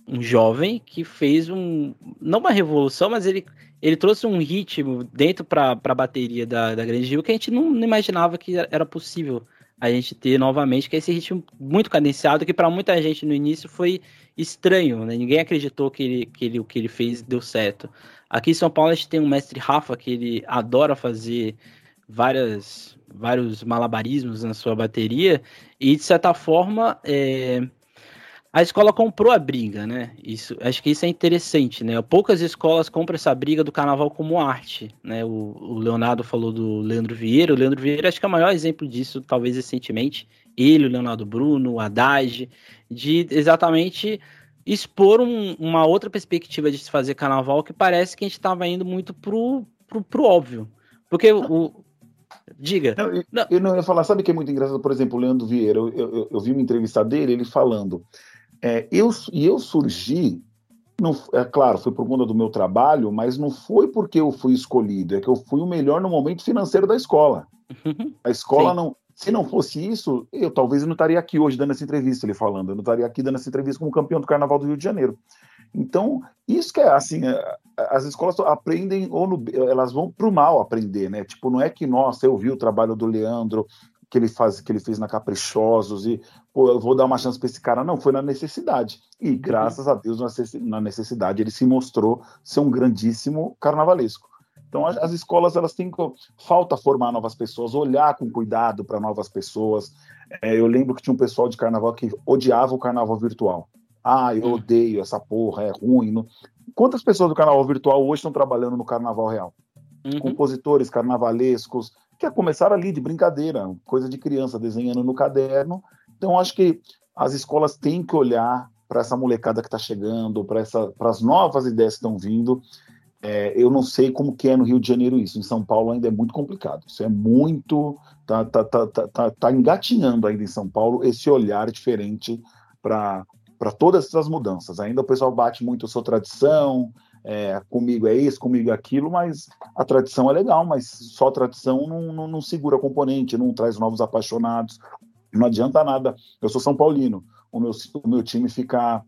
um jovem que fez um. Não uma revolução, mas ele, ele trouxe um ritmo dentro para a bateria da, da Grande Rio que a gente não, não, imaginava que era possível a gente ter novamente, que é esse ritmo muito cadenciado, que para muita gente no início foi estranho, né? Ninguém acreditou que ele, que ele, o que ele fez deu certo. Aqui em São Paulo a gente tem um mestre Rafa que ele adora fazer várias, vários malabarismos na sua bateria e de certa forma é, a escola comprou a briga, né? Isso, acho que isso é interessante, né? Poucas escolas compram essa briga do carnaval como arte, né? O, o Leonardo falou do Leandro Vieira, o Leandro Vieira acho que é o maior exemplo disso, talvez recentemente, ele, o Leonardo Bruno, o Haddad, de exatamente expor um, uma outra perspectiva de se fazer carnaval que parece que a gente estava indo muito pro, pro, pro óbvio. Porque o, Diga. Não, eu, não. eu, não ia falar, sabe que é muito engraçado? Por exemplo, o Leandro Vieira, eu, eu, eu vi uma entrevista dele, ele falando é, eu, e eu surgi, não, é claro, foi por conta do meu trabalho, mas não foi porque eu fui escolhido, é que eu fui o melhor no momento financeiro da escola. A escola Sim. não. Se não fosse isso, eu talvez não estaria aqui hoje dando essa entrevista, ele falando. Eu não estaria aqui dando essa entrevista como campeão do Carnaval do Rio de Janeiro. Então, isso que é assim, é, as escolas aprendem, ou no, elas vão para o mal aprender, né? Tipo, não é que, nossa, eu vi o trabalho do Leandro, que ele faz, que ele fez na Caprichosos e pô, eu vou dar uma chance para esse cara. Não, foi na necessidade. E graças a Deus na necessidade ele se mostrou ser um grandíssimo carnavalesco. Então as, as escolas elas têm falta formar novas pessoas, olhar com cuidado para novas pessoas. É, eu lembro que tinha um pessoal de carnaval que odiava o carnaval virtual. Ah, eu odeio essa porra, é ruim. Não... Quantas pessoas do carnaval virtual hoje estão trabalhando no carnaval real? Uhum. Compositores carnavalescos, que começar ali de brincadeira, coisa de criança, desenhando no caderno. Então, acho que as escolas têm que olhar para essa molecada que está chegando, para as novas ideias que estão vindo. É, eu não sei como que é no Rio de Janeiro isso. Em São Paulo ainda é muito complicado. Isso é muito. Tá, tá, tá, tá, tá, tá engatinhando ainda em São Paulo esse olhar diferente para todas essas mudanças. Ainda o pessoal bate muito a sua tradição, é, comigo é isso, comigo é aquilo, mas a tradição é legal, mas só a tradição não, não, não segura componente, não traz novos apaixonados, não adianta nada. Eu sou São Paulino, o meu, o meu time ficar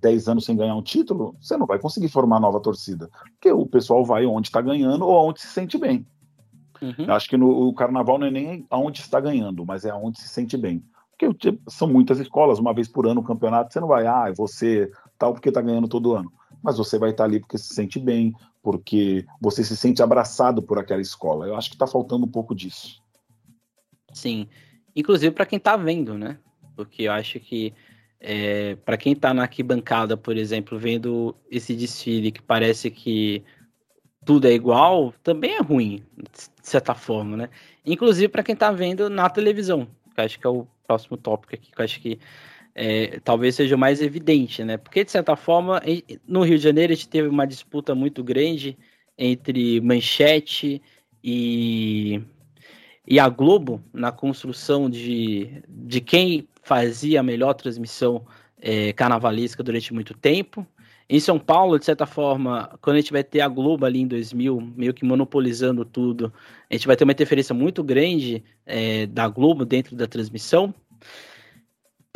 10 anos sem ganhar um título, você não vai conseguir formar nova torcida, porque o pessoal vai onde está ganhando ou onde se sente bem. Uhum. Acho que no o carnaval não é nem aonde está ganhando, mas é aonde se sente bem. Porque são muitas escolas, uma vez por ano o campeonato, você não vai, ah, você tal, porque está ganhando todo ano mas você vai estar ali porque se sente bem, porque você se sente abraçado por aquela escola. Eu acho que está faltando um pouco disso. Sim, inclusive para quem está vendo, né? Porque eu acho que é, para quem está na arquibancada, por exemplo, vendo esse desfile que parece que tudo é igual, também é ruim, de certa forma, né? Inclusive para quem está vendo na televisão, que acho que é o próximo tópico aqui, que eu acho que é, talvez seja mais evidente, né? Porque, de certa forma, no Rio de Janeiro a gente teve uma disputa muito grande entre Manchete e, e a Globo na construção de, de quem fazia a melhor transmissão é, carnavalesca durante muito tempo. Em São Paulo, de certa forma, quando a gente vai ter a Globo ali em 2000, meio que monopolizando tudo, a gente vai ter uma interferência muito grande é, da Globo dentro da transmissão.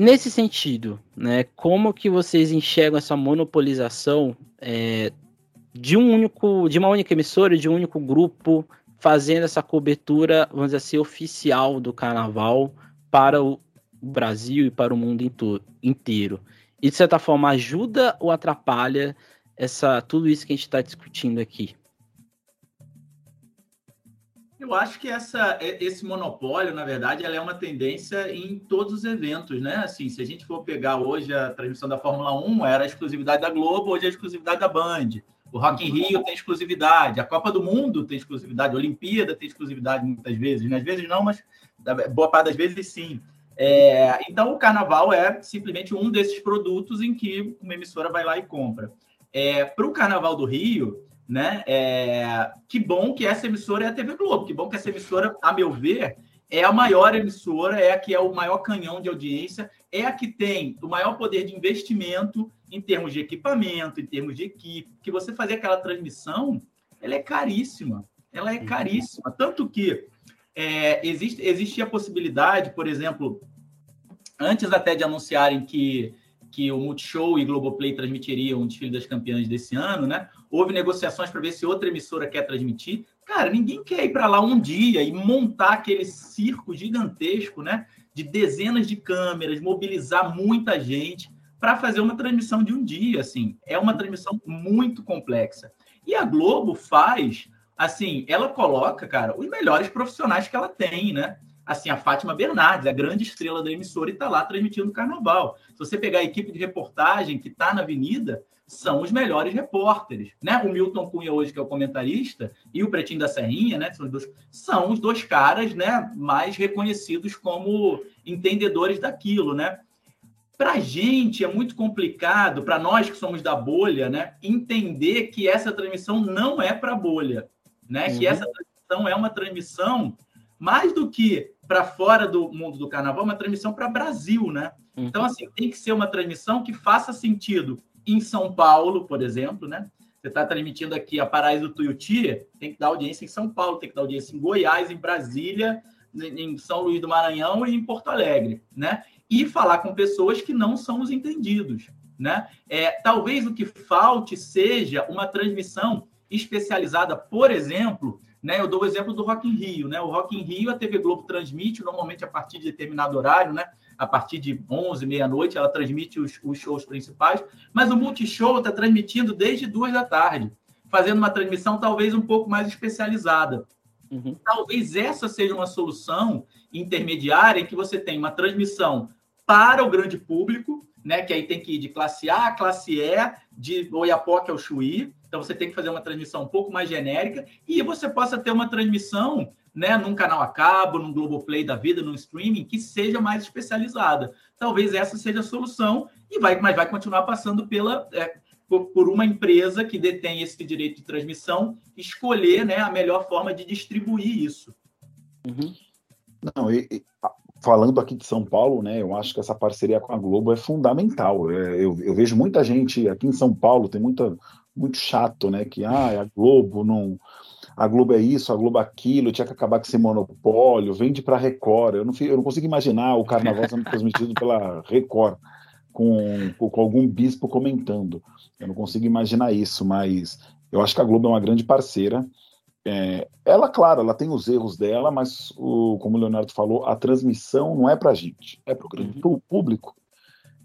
Nesse sentido, né, como que vocês enxergam essa monopolização é, de um único, de uma única emissora, de um único grupo, fazendo essa cobertura, vamos dizer assim, oficial do carnaval para o Brasil e para o mundo inteiro? E de certa forma ajuda ou atrapalha essa tudo isso que a gente está discutindo aqui? Eu acho que essa, esse monopólio, na verdade, ela é uma tendência em todos os eventos, né? Assim, se a gente for pegar hoje a transmissão da Fórmula 1, era a exclusividade da Globo, hoje é a exclusividade da Band. O Rock in Rio tem exclusividade, a Copa do Mundo tem exclusividade, a Olimpíada tem exclusividade muitas vezes, né? às vezes não, mas boa parte das vezes sim. É, então, o carnaval é simplesmente um desses produtos em que uma emissora vai lá e compra. É, Para o Carnaval do Rio, né, é, que bom que essa emissora é a TV Globo, que bom que essa emissora, a meu ver, é a maior emissora, é a que é o maior canhão de audiência, é a que tem o maior poder de investimento em termos de equipamento, em termos de equipe, que você fazer aquela transmissão, ela é caríssima, ela é caríssima, tanto que é, existe, existia a possibilidade, por exemplo, antes até de anunciarem que, que o Multishow e Globoplay transmitiriam o desfile das campeãs desse ano, né? Houve negociações para ver se outra emissora quer transmitir. Cara, ninguém quer ir para lá um dia e montar aquele circo gigantesco, né? De dezenas de câmeras, mobilizar muita gente para fazer uma transmissão de um dia, assim. É uma transmissão muito complexa. E a Globo faz assim, ela coloca, cara, os melhores profissionais que ela tem, né? Assim, a Fátima Bernardes, a grande estrela da emissora, e está lá transmitindo o carnaval. Se você pegar a equipe de reportagem que está na avenida, são os melhores repórteres, né? O Milton Cunha hoje, que é o comentarista, e o Pretinho da Serrinha, né? São os dois, são os dois caras, né? Mais reconhecidos como entendedores daquilo, né? Para a gente é muito complicado, para nós que somos da bolha, né? Entender que essa transmissão não é para bolha né? Uhum. Que essa transmissão é uma transmissão mais do que para fora do mundo do carnaval, uma transmissão para Brasil, né? Uhum. Então, assim, tem que ser uma transmissão que faça sentido em São Paulo, por exemplo, né? Você está transmitindo aqui a Paraíso Tuiuti, tem que dar audiência em São Paulo, tem que dar audiência em Goiás, em Brasília, em São Luís do Maranhão e em Porto Alegre, né? E falar com pessoas que não são os entendidos, né? É, talvez o que falte seja uma transmissão especializada, por exemplo, né, eu dou o exemplo do Rock in Rio, né? O Rock in Rio a TV Globo transmite normalmente a partir de determinado horário, né? A partir de 11, meia-noite, ela transmite os, os, shows principais, mas o Multishow está transmitindo desde duas da tarde, fazendo uma transmissão talvez um pouco mais especializada. Uhum. Talvez essa seja uma solução intermediária em que você tem uma transmissão para o grande público, né? Que aí tem que ir de classe A a classe E, de Oiapoque ao Chuí, então você tem que fazer uma transmissão um pouco mais genérica e você possa ter uma transmissão né, num canal a cabo, num Globoplay da vida, num streaming, que seja mais especializada. Talvez essa seja a solução, e vai, mas vai continuar passando pela, é, por, uma empresa que detém esse direito de transmissão escolher né, a melhor forma de distribuir isso. Uhum. Não, e, e, falando aqui de São Paulo, né, eu acho que essa parceria com a Globo é fundamental. É, eu, eu, vejo muita gente aqui em São Paulo, tem muita, muito chato, né? Que ah, a Globo não. A Globo é isso, a Globo é aquilo, tinha que acabar com esse monopólio, vende para Record. Eu não, eu não consigo imaginar o carnaval sendo transmitido <laughs> pela Record, com, com algum bispo comentando. Eu não consigo imaginar isso, mas eu acho que a Globo é uma grande parceira. É, ela, claro, ela tem os erros dela, mas, o, como o Leonardo falou, a transmissão não é para a gente, é para o uhum. público.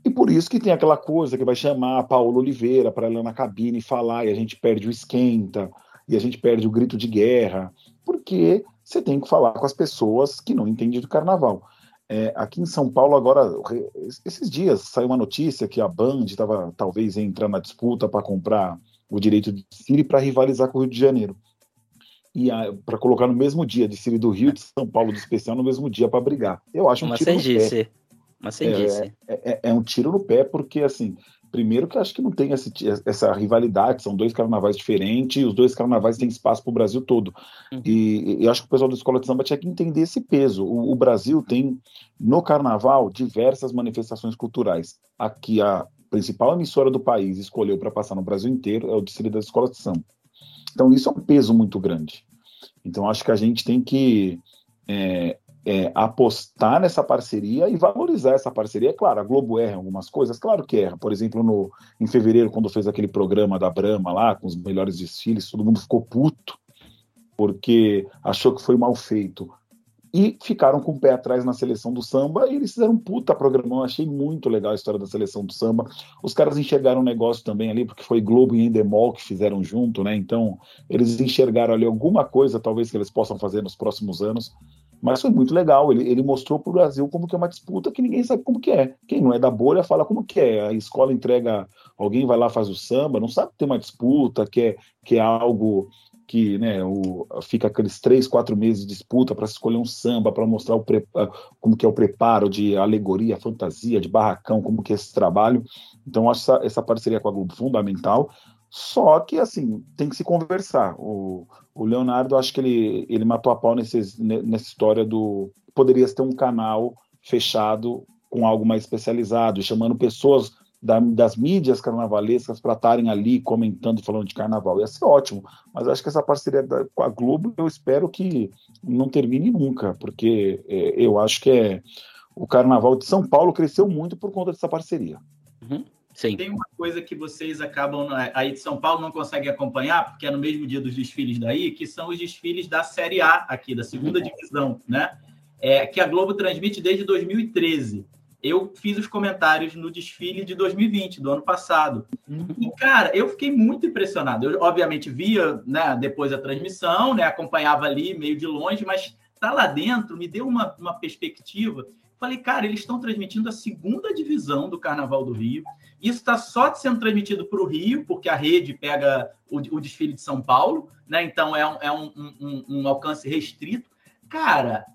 E por isso que tem aquela coisa que vai chamar a Paola Oliveira para ela na cabine falar e a gente perde o esquenta e a gente perde o grito de guerra, porque você tem que falar com as pessoas que não entendem do carnaval. É, aqui em São Paulo, agora, esses dias saiu uma notícia que a Band estava talvez entrando na disputa para comprar o direito de Siri para rivalizar com o Rio de Janeiro. E para colocar no mesmo dia de Siri do Rio, de São Paulo do especial, no mesmo dia para brigar. Eu acho um Uma tiro no mas sem é. É, é, é, um tiro no pé, porque assim, primeiro que acho que não tem esse, essa rivalidade, são dois carnavais diferentes, e os dois carnavais têm espaço para o Brasil todo. Uhum. E, e, acho que o pessoal da escola de samba tinha que entender esse peso. O, o Brasil tem, no carnaval, diversas manifestações culturais. Aqui, a principal emissora do país escolheu para passar no Brasil inteiro é o Distrito das Escolas de Samba. Então, isso é um peso muito grande. Então, acho que a gente tem que é, é, apostar nessa parceria e valorizar essa parceria. É claro, a Globo erra algumas coisas, claro que erra. Por exemplo, no, em fevereiro, quando fez aquele programa da Brahma lá, com os melhores desfiles, todo mundo ficou puto, porque achou que foi mal feito. E ficaram com o pé atrás na seleção do samba e eles fizeram um puta programão. Achei muito legal a história da seleção do samba. Os caras enxergaram um negócio também ali, porque foi Globo e Endemol que fizeram junto, né? Então, eles enxergaram ali alguma coisa, talvez, que eles possam fazer nos próximos anos mas foi muito legal. Ele, ele mostrou para o Brasil como que é uma disputa que ninguém sabe como que é. Quem não é da bolha fala como que é. A escola entrega, alguém vai lá faz o samba, não sabe que tem uma disputa, que é, que é algo que né, o, fica aqueles três, quatro meses de disputa para escolher um samba, para mostrar o pre, como que é o preparo de alegoria, fantasia, de barracão, como que é esse trabalho. Então, acho essa, essa parceria com a Globo fundamental. Só que, assim, tem que se conversar. O, o Leonardo, acho que ele, ele matou a pau nesse, nessa história do. Poderia ter um canal fechado com algo mais especializado, chamando pessoas da, das mídias carnavalescas para estarem ali comentando, falando de carnaval. Ia ser ótimo, mas acho que essa parceria da, com a Globo eu espero que não termine nunca, porque é, eu acho que é, o carnaval de São Paulo cresceu muito por conta dessa parceria. Uhum. Sim. Tem uma coisa que vocês acabam aí de São Paulo não conseguem acompanhar, porque é no mesmo dia dos desfiles daí, que são os desfiles da Série A aqui, da segunda divisão, né? É, que a Globo transmite desde 2013 eu fiz os comentários no desfile de 2020, do ano passado. E, cara, eu fiquei muito impressionado. Eu, obviamente, via né, depois a transmissão, né, acompanhava ali meio de longe, mas tá lá dentro me deu uma, uma perspectiva. Falei, cara, eles estão transmitindo a segunda divisão do Carnaval do Rio. Isso está só sendo transmitido para o Rio, porque a rede pega o, o, desfile de São Paulo, né? Então é um, é um, um, um alcance restrito. Cara,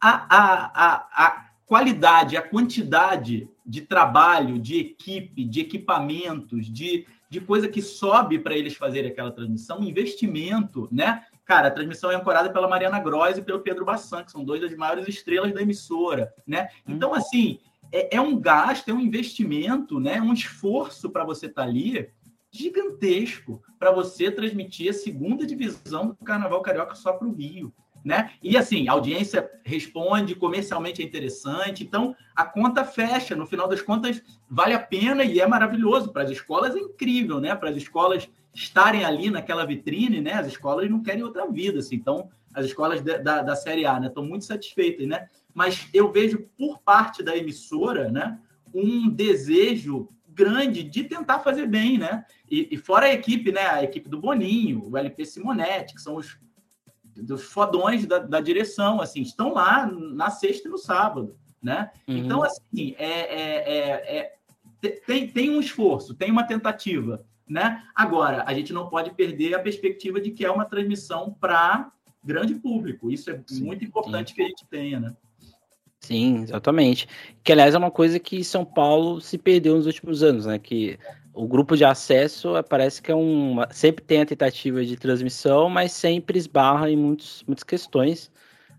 a, a, a, a qualidade, a quantidade de trabalho, de equipe, de equipamentos, de, de coisa que sobe para eles fazerem aquela transmissão, investimento, né? Cara, a transmissão é ancorada pela Mariana Gross e pelo Pedro Bassan, que são dois das maiores estrelas da emissora, né? Então, assim, é, é um gasto, é um investimento, né? Um esforço para você estar tá ali gigantesco para você transmitir a segunda divisão do Carnaval Carioca só para o Rio né? E assim, a audiência responde, comercialmente é interessante, então a conta fecha. No final das contas, vale a pena e é maravilhoso. Para as escolas é incrível, né? Para as escolas estarem ali naquela vitrine, né? As escolas não querem outra vida, assim. Então, as escolas da, da, da Série A, né? Estão muito satisfeitas, né? Mas eu vejo por parte da emissora, né? Um desejo grande de tentar fazer bem, né? E, e fora a equipe, né? A equipe do Boninho, o LP Simonetti, que são os dos fodões da, da, direção, assim, estão lá na sexta e no sábado, né? Uhum. Então, assim, é, é, é, é, tem, tem um esforço, tem uma tentativa, né? Agora, a gente não pode perder a perspectiva de que é uma transmissão para grande público. Isso é sim, muito importante sim. que a gente tenha, né? Sim, exatamente. Que, aliás, é uma coisa que São Paulo se perdeu nos últimos anos, né? Que o grupo de acesso é, parece que é um. Sempre tem a tentativa de transmissão, mas sempre esbarra em muitos, muitas questões.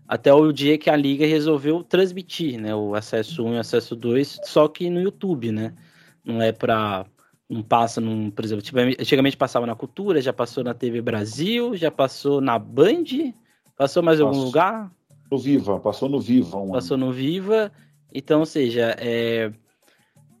Até o dia que a Liga resolveu transmitir, né? O acesso 1 e o acesso 2, só que no YouTube, né? Não é para. Não passa num. Por exemplo, antigamente passava na Cultura, já passou na TV Brasil, já passou na Band, passou mais algum lugar? No Viva, passou no Viva. Um passou ano. no Viva. Então, ou seja, é,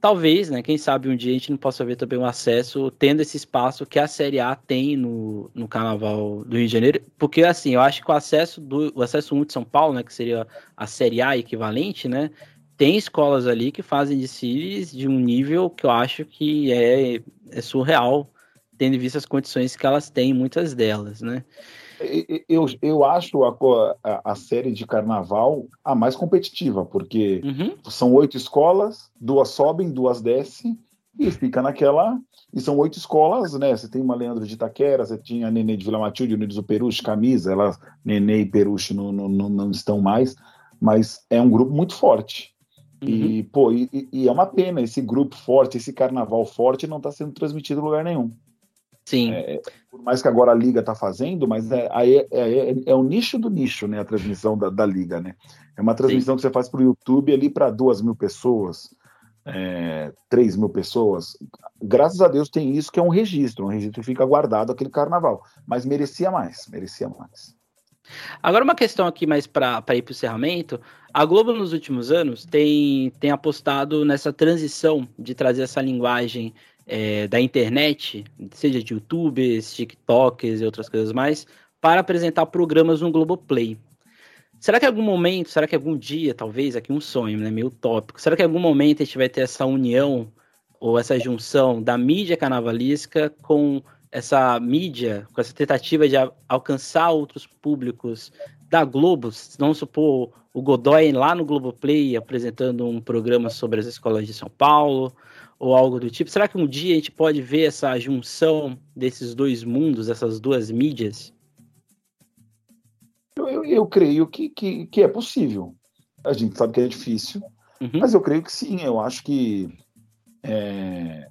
talvez, né, quem sabe um dia a gente não possa ver também o acesso, tendo esse espaço que a Série A tem no, no Carnaval do Rio de Janeiro, porque assim, eu acho que o acesso do o acesso 1 de São Paulo, né, que seria a Série A equivalente, né, tem escolas ali que fazem desfiles de um nível que eu acho que é, é surreal, tendo visto as condições que elas têm, muitas delas, né. Eu, eu acho a, a, a, série de carnaval a mais competitiva, porque uhum. são oito escolas, duas sobem, duas descem, e fica naquela. E são oito escolas, né? Você tem uma Leandro de Itaquera, você tinha a Nenê de Vila Matilde, Unidos do Peruche, camisa, elas, Nenê e Peruche não, não, não estão mais, mas é um grupo muito forte. Uhum. E, pô, e, e, é uma pena esse grupo forte, esse carnaval forte não está sendo transmitido em lugar nenhum. Sim. É, por mais que agora a Liga está fazendo, mas é, é, é, é, o nicho do nicho, né? A transmissão da, da Liga, né? É uma transmissão Sim. que você faz para o YouTube ali para duas mil pessoas, é, três mil pessoas. Graças a Deus tem isso que é um registro, um registro que fica guardado aquele carnaval. Mas merecia mais, merecia mais. Agora uma questão aqui mais para ir para o encerramento. A Globo nos últimos anos tem, tem apostado nessa transição de trazer essa linguagem é, da internet, seja de youtubers, tiktokers e outras coisas mais, para apresentar programas no Globoplay. Será que em algum momento, será que algum dia, talvez, aqui um sonho, né, meio utópico, será que em algum momento a gente vai ter essa união ou essa junção da mídia carnavalesca com essa mídia, com essa tentativa de alcançar outros públicos da Globo, vamos supor o Godoy lá no Globoplay apresentando um programa sobre as escolas de São Paulo, ou algo do tipo. Será que um dia a gente pode ver essa junção desses dois mundos, essas duas mídias? Eu, eu, eu creio que, que, que, é possível. A gente sabe que é difícil, uhum. mas eu creio que sim. Eu acho que é,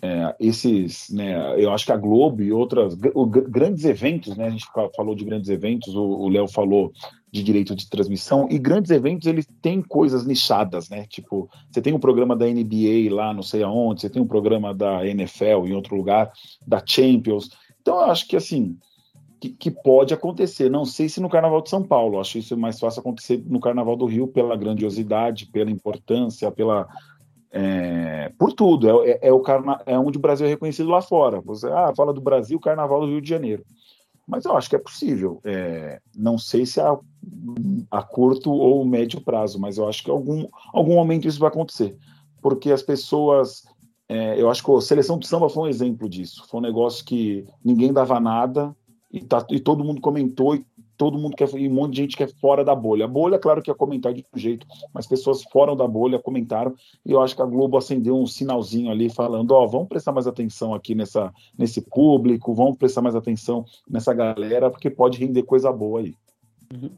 é, esses, né, eu acho que a Globo e outras o, grandes eventos, né, a gente falou de grandes eventos, o Léo falou de direito de transmissão e grandes eventos eles têm coisas nichadas, né? Tipo, você tem um programa da NBA lá, não sei aonde, você tem um programa da NFL em outro lugar, da Champions. Então eu acho que assim que, que pode acontecer. Não sei se no Carnaval de São Paulo. Acho isso mais fácil acontecer no Carnaval do Rio pela grandiosidade, pela importância, pela é, por tudo, é, é, é, o carna... é onde o Brasil é reconhecido lá fora. Você ah, fala do Brasil, Carnaval do Rio de Janeiro. Mas eu acho que é possível. É, não sei se a, a curto ou médio prazo, mas eu acho que algum, algum momento isso vai acontecer. Porque as pessoas. É, eu acho que a seleção do samba foi um exemplo disso. Foi um negócio que ninguém dava nada e, tá, e todo mundo comentou e todo mundo quer, e um monte de gente que é fora da bolha. A bolha, claro que ia comentar de um jeito, mas pessoas fora da bolha comentaram, e eu acho que a Globo acendeu um sinalzinho ali falando, ó, oh, vamos prestar mais atenção aqui nessa, nesse público, vamos prestar mais atenção nessa galera, porque pode render coisa boa aí. Uhum.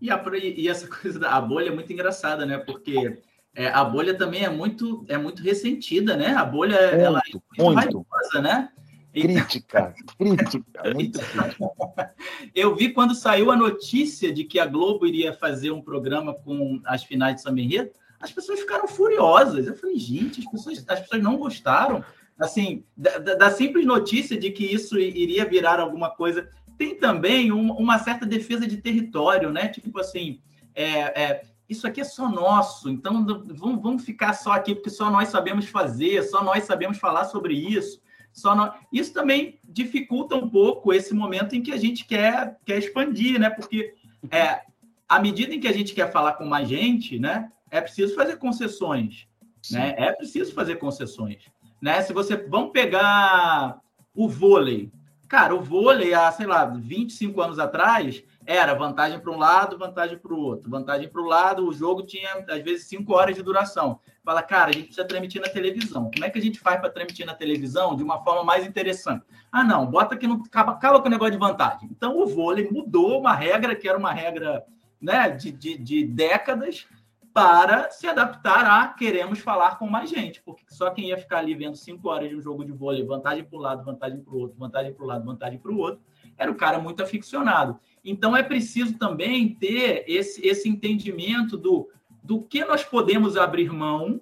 E, a, e essa <laughs> coisa da bolha é muito engraçada, né? Porque é, a bolha também é muito, é muito ressentida, né? A bolha muito, ela é muito, muito. raivosa, né? Crítica, crítica, muito crítica. Eu vi quando saiu a notícia de que a Globo iria fazer um programa com as finais de Samba Enredo, as pessoas ficaram furiosas. Eu falei, gente, as pessoas, as pessoas não gostaram. Assim, da, da simples notícia de que isso iria virar alguma coisa. Tem também um, uma certa defesa de território, né? Tipo assim, é, é, isso aqui é só nosso, então vamos, vamos ficar só aqui, porque só nós sabemos fazer, só nós sabemos falar sobre isso. Só não... Isso também dificulta um pouco esse momento em que a gente quer, quer expandir, né? Porque é, à medida em que a gente quer falar com mais gente, né? É preciso fazer concessões, né? É preciso fazer concessões, né? Se você vamos pegar o vôlei, cara, o vôlei há sei lá 25 anos atrás era vantagem para um lado, vantagem para o outro, vantagem para o lado. O jogo tinha às vezes cinco horas de duração. Fala, cara, a gente precisa transmitir na televisão. Como é que a gente faz para transmitir na televisão de uma forma mais interessante? Ah, não, bota que não acaba, acaba com o negócio de vantagem. Então o vôlei mudou uma regra que era uma regra né, de, de, de décadas para se adaptar a queremos falar com mais gente, porque só quem ia ficar ali vendo cinco horas de um jogo de vôlei, vantagem para um lado, vantagem para o outro, vantagem para o lado, vantagem para o outro, era o cara muito aficionado. Então é preciso também ter esse, esse entendimento do, do que nós podemos abrir mão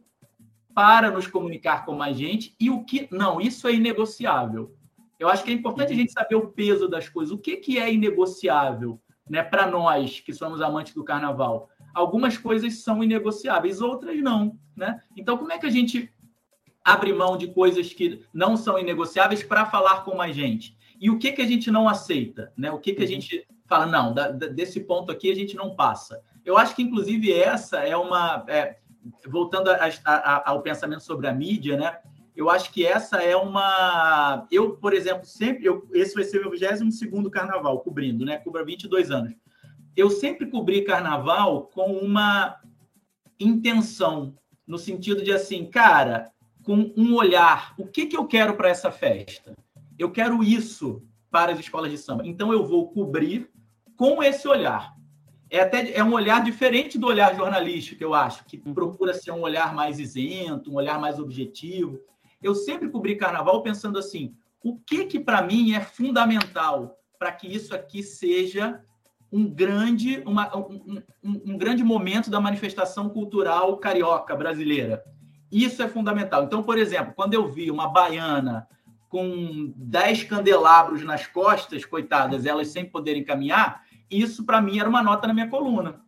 para nos comunicar com mais gente e o que não, isso é inegociável. Eu acho que é importante a gente saber o peso das coisas. O que, que é inegociável né, para nós que somos amantes do carnaval? Algumas coisas são inegociáveis, outras não. Né? Então, como é que a gente abre mão de coisas que não são inegociáveis para falar com mais gente? E o que, que a gente não aceita? Né? O que, que a uhum. gente fala, não, da, desse ponto aqui a gente não passa. Eu acho que, inclusive, essa é uma. É, voltando a, a, ao pensamento sobre a mídia, né? Eu acho que essa é uma. Eu, por exemplo, sempre. Eu, esse vai ser meu 22 carnaval cobrindo, né? Cubra 22 anos. Eu sempre cobri carnaval com uma intenção, no sentido de assim, cara, com um olhar. O que, que eu quero para essa festa? Eu quero isso para as escolas de samba. Então eu vou cobrir com esse olhar. É até é um olhar diferente do olhar jornalístico, eu acho, que uhum. procura ser um olhar mais isento, um olhar mais objetivo. Eu sempre cobri carnaval pensando assim: o que que para mim é fundamental para que isso aqui seja um grande, uma, um, um, um grande momento da manifestação cultural carioca brasileira. Isso é fundamental. Então, por exemplo, quando eu vi uma baiana com 10 candelabros nas costas, coitadas, elas sem poderem caminhar, isso para mim era uma nota na minha coluna.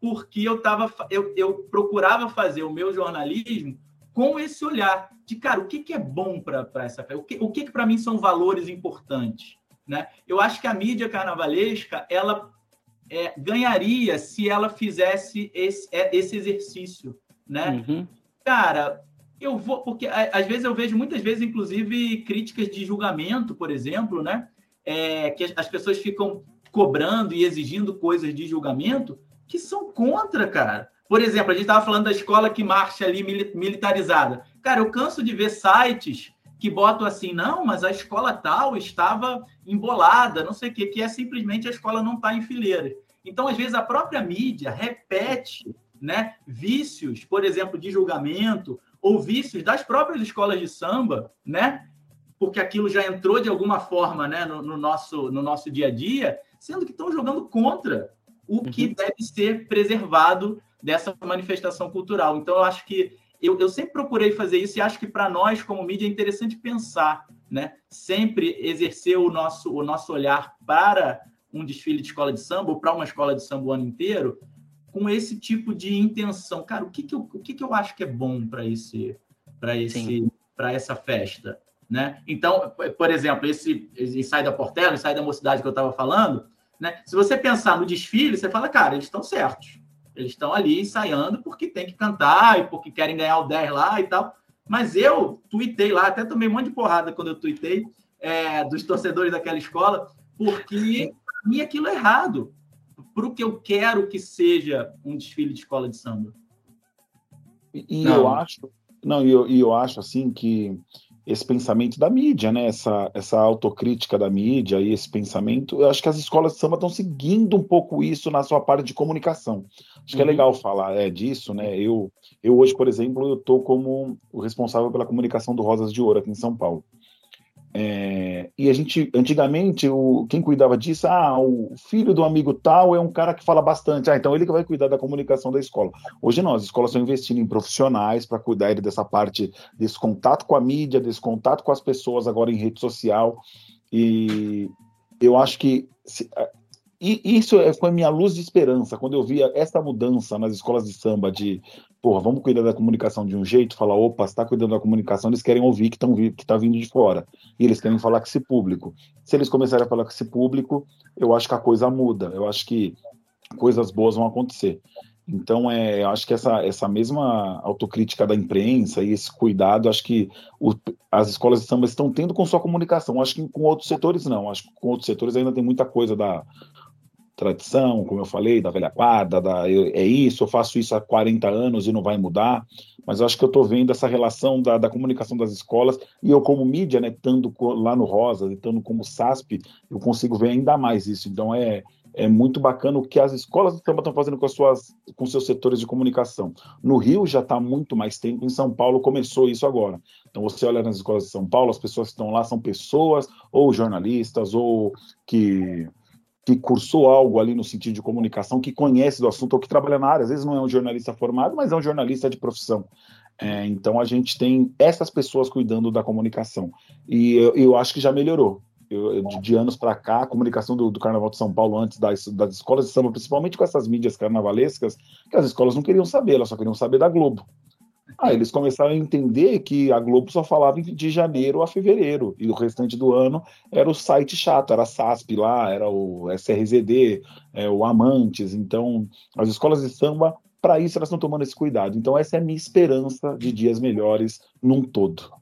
Porque eu, tava, eu, eu procurava fazer o meu jornalismo com esse olhar de, cara, o que, que é bom para essa? O que, o que, que para mim são valores importantes? Né? Eu acho que a mídia carnavalesca ela é, ganharia se ela fizesse esse, é, esse exercício. Né? Uhum. Cara, eu vou, porque às vezes eu vejo muitas vezes, inclusive, críticas de julgamento, por exemplo, né? É, que as pessoas ficam cobrando e exigindo coisas de julgamento que são contra, cara. Por exemplo, a gente estava falando da escola que marcha ali militarizada. Cara, eu canso de ver sites que botam assim, não, mas a escola tal estava embolada, não sei o quê, que é simplesmente a escola não está em fileira. Então, às vezes, a própria mídia repete né, vícios, por exemplo, de julgamento, ou vícios das próprias escolas de samba, né? Porque aquilo já entrou de alguma forma né, no, no nosso, no nosso dia a dia, sendo que estão jogando contra o que uhum. deve ser preservado dessa manifestação cultural. Então, eu acho que eu, eu sempre procurei fazer isso e acho que para nós, como mídia, é interessante pensar, né? Sempre exercer o nosso, o nosso olhar para um desfile de escola de samba ou para uma escola de samba o ano inteiro com esse tipo de intenção. Cara, o que, que, eu, o que, que eu acho que é bom para esse para esse para essa festa, né? Então, por exemplo, esse ensaio da Portela, ensaio da mocidade que eu estava falando, né? Se você pensar no desfile, você fala, cara, eles estão certos. Eles estão ali ensaiando porque tem que cantar e porque querem ganhar o 10 lá e tal. Mas eu tuitei lá, até tomei um monte de porrada quando eu tuitei é, dos torcedores daquela escola, porque para mim aquilo é errado. Para o que eu quero que seja um desfile de escola de samba. E, e eu acho, não, e eu, e eu acho assim que esse pensamento da mídia, né? Essa, essa autocrítica da mídia e esse pensamento, eu acho que as escolas de samba estão seguindo um pouco isso na sua parte de comunicação. Acho que é uhum. legal falar é, disso, né? Eu, eu hoje, por exemplo, eu estou como o responsável pela comunicação do Rosas de Ouro aqui em São Paulo. É, e a gente, antigamente, o, quem cuidava disso, ah, o filho do amigo tal é um cara que fala bastante, ah, então ele que vai cuidar da comunicação da escola. Hoje não, as escolas estão investindo em profissionais para cuidar dessa parte, desse contato com a mídia, desse contato com as pessoas agora em rede social. E eu acho que se, e isso é, foi minha luz de esperança quando eu via essa mudança nas escolas de samba de, porra, vamos cuidar da comunicação de um jeito, falar, opa, está cuidando da comunicação, eles querem ouvir que estão que está vindo de fora. E eles querem falar com esse público. Se eles começarem a falar com esse público, eu acho que a coisa muda. Eu acho que coisas boas vão acontecer. Então, é, eu acho que essa, essa mesma autocrítica da imprensa e esse cuidado, acho que o, as escolas de samba estão tendo com sua comunicação. Acho que com outros setores não. Acho que com outros setores ainda tem muita coisa da tradição, como eu falei, da velha guarda, da, eu, é isso, eu faço isso há 40 anos e não vai mudar, mas eu acho que eu estou vendo essa relação da, da, comunicação das escolas, e eu como mídia, né, estando lá no Rosa, estando como SASP, eu consigo ver ainda mais isso, então é, é muito bacana o que as escolas estão fazendo com, as suas, com seus setores de comunicação. No Rio já está muito mais tempo, em São Paulo começou isso agora. Então você olha nas escolas de São Paulo, as pessoas que estão lá são pessoas, ou jornalistas, ou que que cursou algo ali no sentido de comunicação, que conhece do assunto ou que trabalha na área. Às vezes não é um jornalista formado, mas é um jornalista de profissão. É, então a gente tem essas pessoas cuidando da comunicação. E eu, eu acho que já melhorou. Eu, de, de, anos para cá, a comunicação do, do, Carnaval de São Paulo, antes das, das escolas de samba, principalmente com essas mídias carnavalescas, que as escolas não queriam saber, elas só queriam saber da Globo. Aí eles começaram a entender que a Globo só falava de janeiro a fevereiro, e o restante do ano era o site chato, era a SASP lá, era o SRZD, é, o Amantes. Então, as escolas de samba, para isso, elas estão tomando esse cuidado. Então, essa é a minha esperança de dias melhores num todo.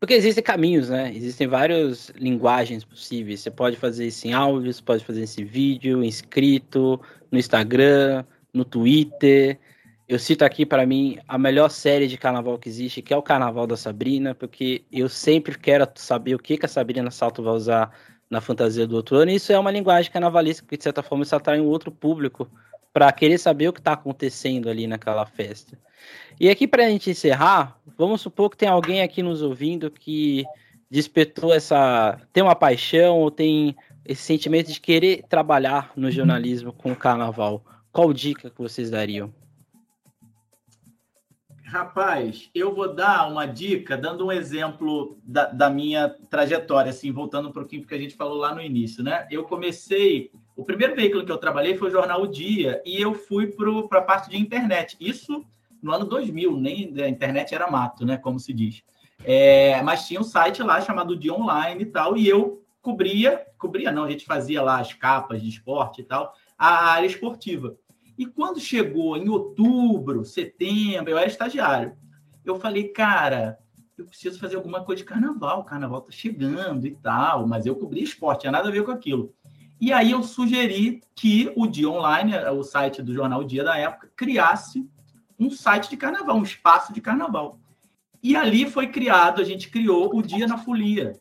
Porque existem caminhos, né? Existem várias linguagens possíveis. Você pode fazer isso em áudio, você pode fazer esse vídeo, escrito, no Instagram, no Twitter. Eu cito aqui para mim a melhor série de carnaval que existe, que é o Carnaval da Sabrina, porque eu sempre quero saber o que, que a Sabrina Salto vai usar na fantasia do outro ano. E isso é uma linguagem carnavalesca, porque de certa forma isso atrai um outro público para querer saber o que está acontecendo ali naquela festa. E aqui para a gente encerrar, vamos supor que tem alguém aqui nos ouvindo que despertou essa, tem uma paixão ou tem esse sentimento de querer trabalhar no jornalismo com o carnaval. Qual dica que vocês dariam? Rapaz, eu vou dar uma dica, dando um exemplo da, da, minha trajetória, assim, voltando um pouquinho porque a gente falou lá no início, né? Eu comecei, o primeiro veículo que eu trabalhei foi o Jornal O Dia, e eu fui para a parte de internet. Isso no ano 2000, nem a internet era mato, né? Como se diz. É, mas tinha um site lá chamado Dia Online e tal, e eu cobria, cobria não, a gente fazia lá as capas de esporte e tal, a área esportiva. E quando chegou em outubro, setembro, eu era estagiário. Eu falei, cara, eu preciso fazer alguma coisa de carnaval. O carnaval tá chegando e tal, mas eu cobri esporte, tinha nada a ver com aquilo. E aí eu sugeri que o Dia Online, o site do jornal Dia da época, criasse um site de carnaval, um espaço de carnaval. E ali foi criado, a gente criou o Dia na Folia,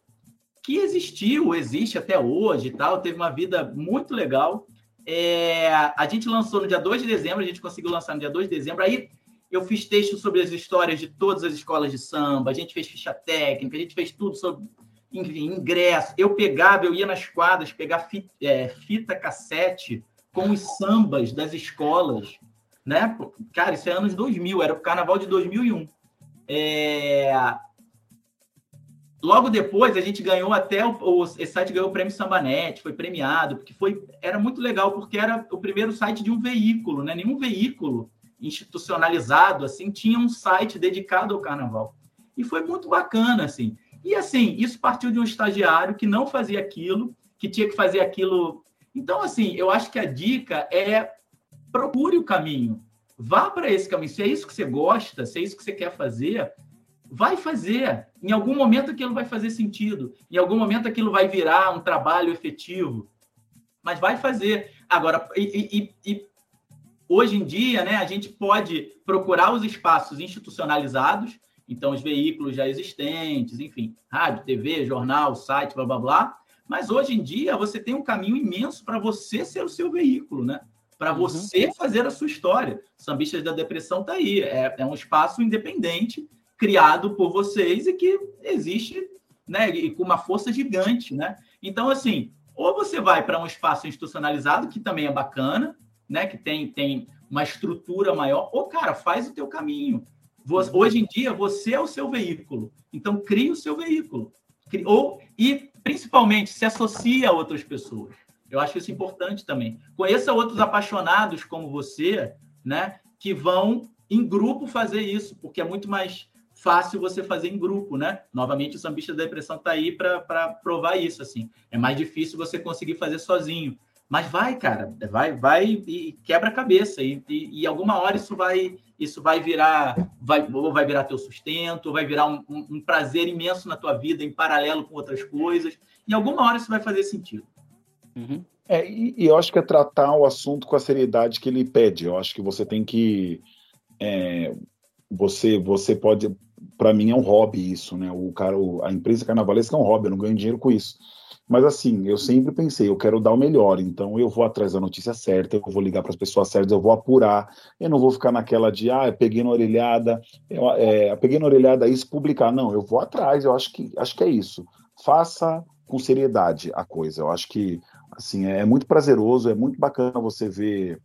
que existiu, existe até hoje e tal, teve uma vida muito legal. É, a gente lançou no dia 2 de dezembro, a gente conseguiu lançar no dia 2 de dezembro. Aí eu fiz texto sobre as histórias de todas as escolas de samba, a gente fez ficha técnica, a gente fez tudo sobre enfim, ingresso. Eu pegava, eu ia nas quadras pegar fita, é, fita cassete com os sambas das escolas, né? Cara, isso é anos 2000, era o carnaval de 2001. É... Logo depois, a gente ganhou até o, o esse site ganhou o prêmio Sambanet, foi premiado, porque foi era muito legal porque era o primeiro site de um veículo, né? Nenhum veículo institucionalizado assim tinha um site dedicado ao carnaval. E foi muito bacana assim. E assim, isso partiu de um estagiário que não fazia aquilo, que tinha que fazer aquilo. Então, assim, eu acho que a dica é procure o caminho. Vá para esse caminho. Se é isso que você gosta, se é isso que você quer fazer, vai fazer. Em algum momento aquilo vai fazer sentido. Em algum momento aquilo vai virar um trabalho efetivo. Mas vai fazer. Agora, e, e, e hoje em dia, né, a gente pode procurar os espaços institucionalizados então, os veículos já existentes, enfim, rádio, TV, jornal, site, blá, blá, blá. Mas hoje em dia, você tem um caminho imenso para você ser o seu veículo, né? Para uhum. você uhum. fazer a sua história. Sambistas da Depressão está aí. É, é um espaço independente, criado por vocês e que existe né, e com uma força gigante, né? Então, assim, ou você vai para um espaço institucionalizado, que também é bacana, né? Que tem, tem uma estrutura maior, ou, cara, faz o teu caminho. Hoje em dia, você é o seu veículo. Então, crie o seu veículo. Ou, e, principalmente, se associe a outras pessoas. Eu acho isso importante também. Conheça outros apaixonados como você, né? Que vão em grupo fazer isso, porque é muito mais fácil você fazer em grupo, né? Novamente, o Sambista da Depressão está aí para provar isso, assim. É mais difícil você conseguir fazer sozinho. Mas vai, cara, vai, vai e quebra a cabeça. E, e, e alguma hora isso vai isso vai virar, vai, ou vai virar teu sustento, ou vai virar um, um, um, prazer imenso na tua vida em paralelo com outras coisas. Em alguma hora isso vai fazer sentido. Uhum. É, e, e, eu acho que é tratar o assunto com a seriedade que ele pede. Eu acho que você tem que. É, você, você pode. Para mim é um hobby isso, né? O cara, a empresa carnavalesca é um hobby, eu não ganho dinheiro com isso. Mas assim, eu sempre pensei, eu quero dar o melhor, então eu vou atrás da notícia certa, eu vou ligar para as pessoas certas, eu vou apurar, eu não vou ficar naquela de, ah, eu peguei na orelhada, eu, é, peguei na orelhada isso, publicar. Não, eu vou atrás, eu acho que, acho que é isso. Faça com seriedade a coisa. Eu acho que assim é, é muito prazeroso, é muito bacana você ver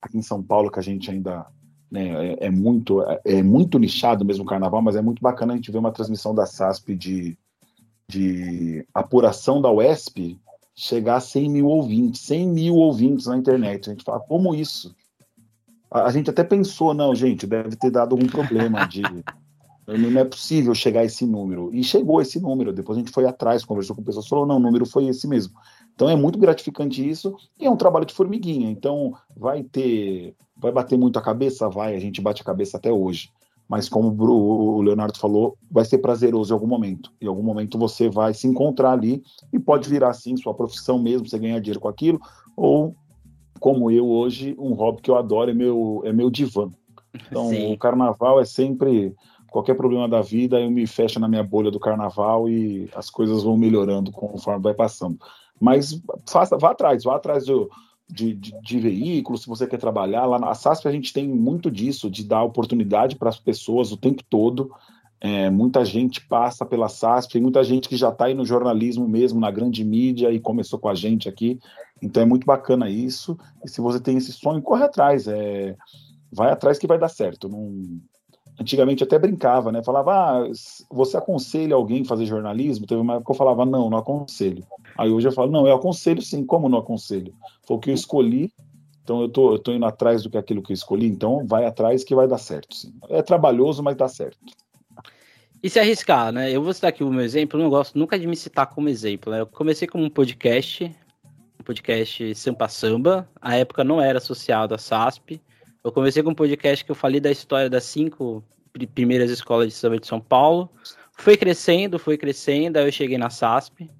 aqui em São Paulo que a gente ainda né, é, é, muito é, é muito nichado mesmo o carnaval, mas é muito bacana a gente ver uma transmissão da SASP de de apuração da UESP chegar a 100 mil ouvintes, 100 mil ouvintes na internet. A gente fala, como isso? A, a gente até pensou, não, gente, deve ter dado algum problema de. <laughs> não é possível chegar a esse número. E chegou esse número. Depois a gente foi atrás, conversou com pessoas, falou, não, o número foi esse mesmo. Então é muito gratificante isso e é um trabalho de formiguinha. Então vai ter, vai bater muito a cabeça, vai. A gente bate a cabeça até hoje mas como o Leonardo falou, vai ser prazeroso em algum momento. Em algum momento você vai se encontrar ali e pode virar assim sua profissão mesmo, você ganhar dinheiro com aquilo, ou como eu hoje, um hobby que eu adoro é meu é meu divã. Então, Sim. o carnaval é sempre qualquer problema da vida, eu me fecho na minha bolha do carnaval e as coisas vão melhorando conforme vai passando. Mas faça, vá atrás, vá atrás do, de, de, de veículos, se você quer trabalhar. Lá na SASP a gente tem muito disso, de dar oportunidade para as pessoas o tempo todo. É, muita gente passa pela SASP, tem muita gente que já está aí no jornalismo mesmo, na grande mídia, e começou com a gente aqui. Então é muito bacana isso. E se você tem esse sonho, corre atrás. É, vai atrás que vai dar certo. Não, antigamente até brincava, né? Falava, ah, você aconselha alguém a fazer jornalismo? Teve uma época que eu falava, não, não aconselho. Aí hoje eu falo, não, eu aconselho sim, como não aconselho? Foi o que eu escolhi, então eu tô, eu tô indo atrás do que aquilo que eu escolhi, então vai atrás que vai dar certo, sim. É trabalhoso, mas dá certo. E se arriscar, né? Eu vou citar aqui o meu exemplo, não gosto nunca de me citar como exemplo, né? Eu comecei como um podcast, um podcast Sampa Samba, a época não era associado à SASP, eu comecei com um podcast que eu falei da história das cinco primeiras escolas de samba de São Paulo. Foi crescendo, foi crescendo, aí eu cheguei na SASP.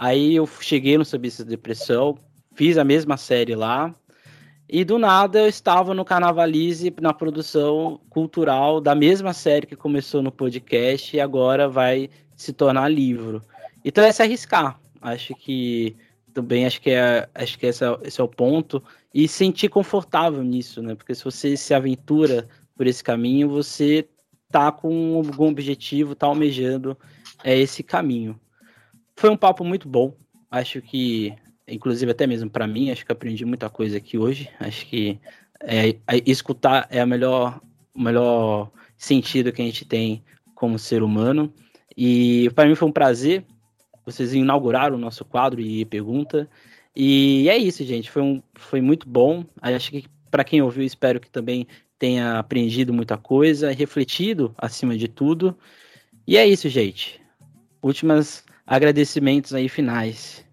Aí eu cheguei no Sambistas de Depressão, fiz a mesma série lá. E do nada eu estava no Carnavalize na produção cultural da mesma série que começou no podcast e agora vai se tornar livro. Então é se arriscar. Acho que também acho que é acho que esse é, esse é o ponto e sentir confortável nisso, né? Porque se você se aventura por esse caminho, você tá com algum objetivo, tá almejando é esse caminho. Foi um papo muito bom. Acho que inclusive até mesmo para mim, acho que aprendi muita coisa aqui hoje. Acho que é, escutar é a melhor, o melhor sentido que a gente tem como ser humano. E para mim foi um prazer. Vocês inauguraram o nosso quadro e pergunta. E é isso, gente. Foi, um, foi muito bom. Acho que para quem ouviu, espero que também tenha aprendido muita coisa, refletido acima de tudo. E é isso, gente. Últimos agradecimentos aí finais.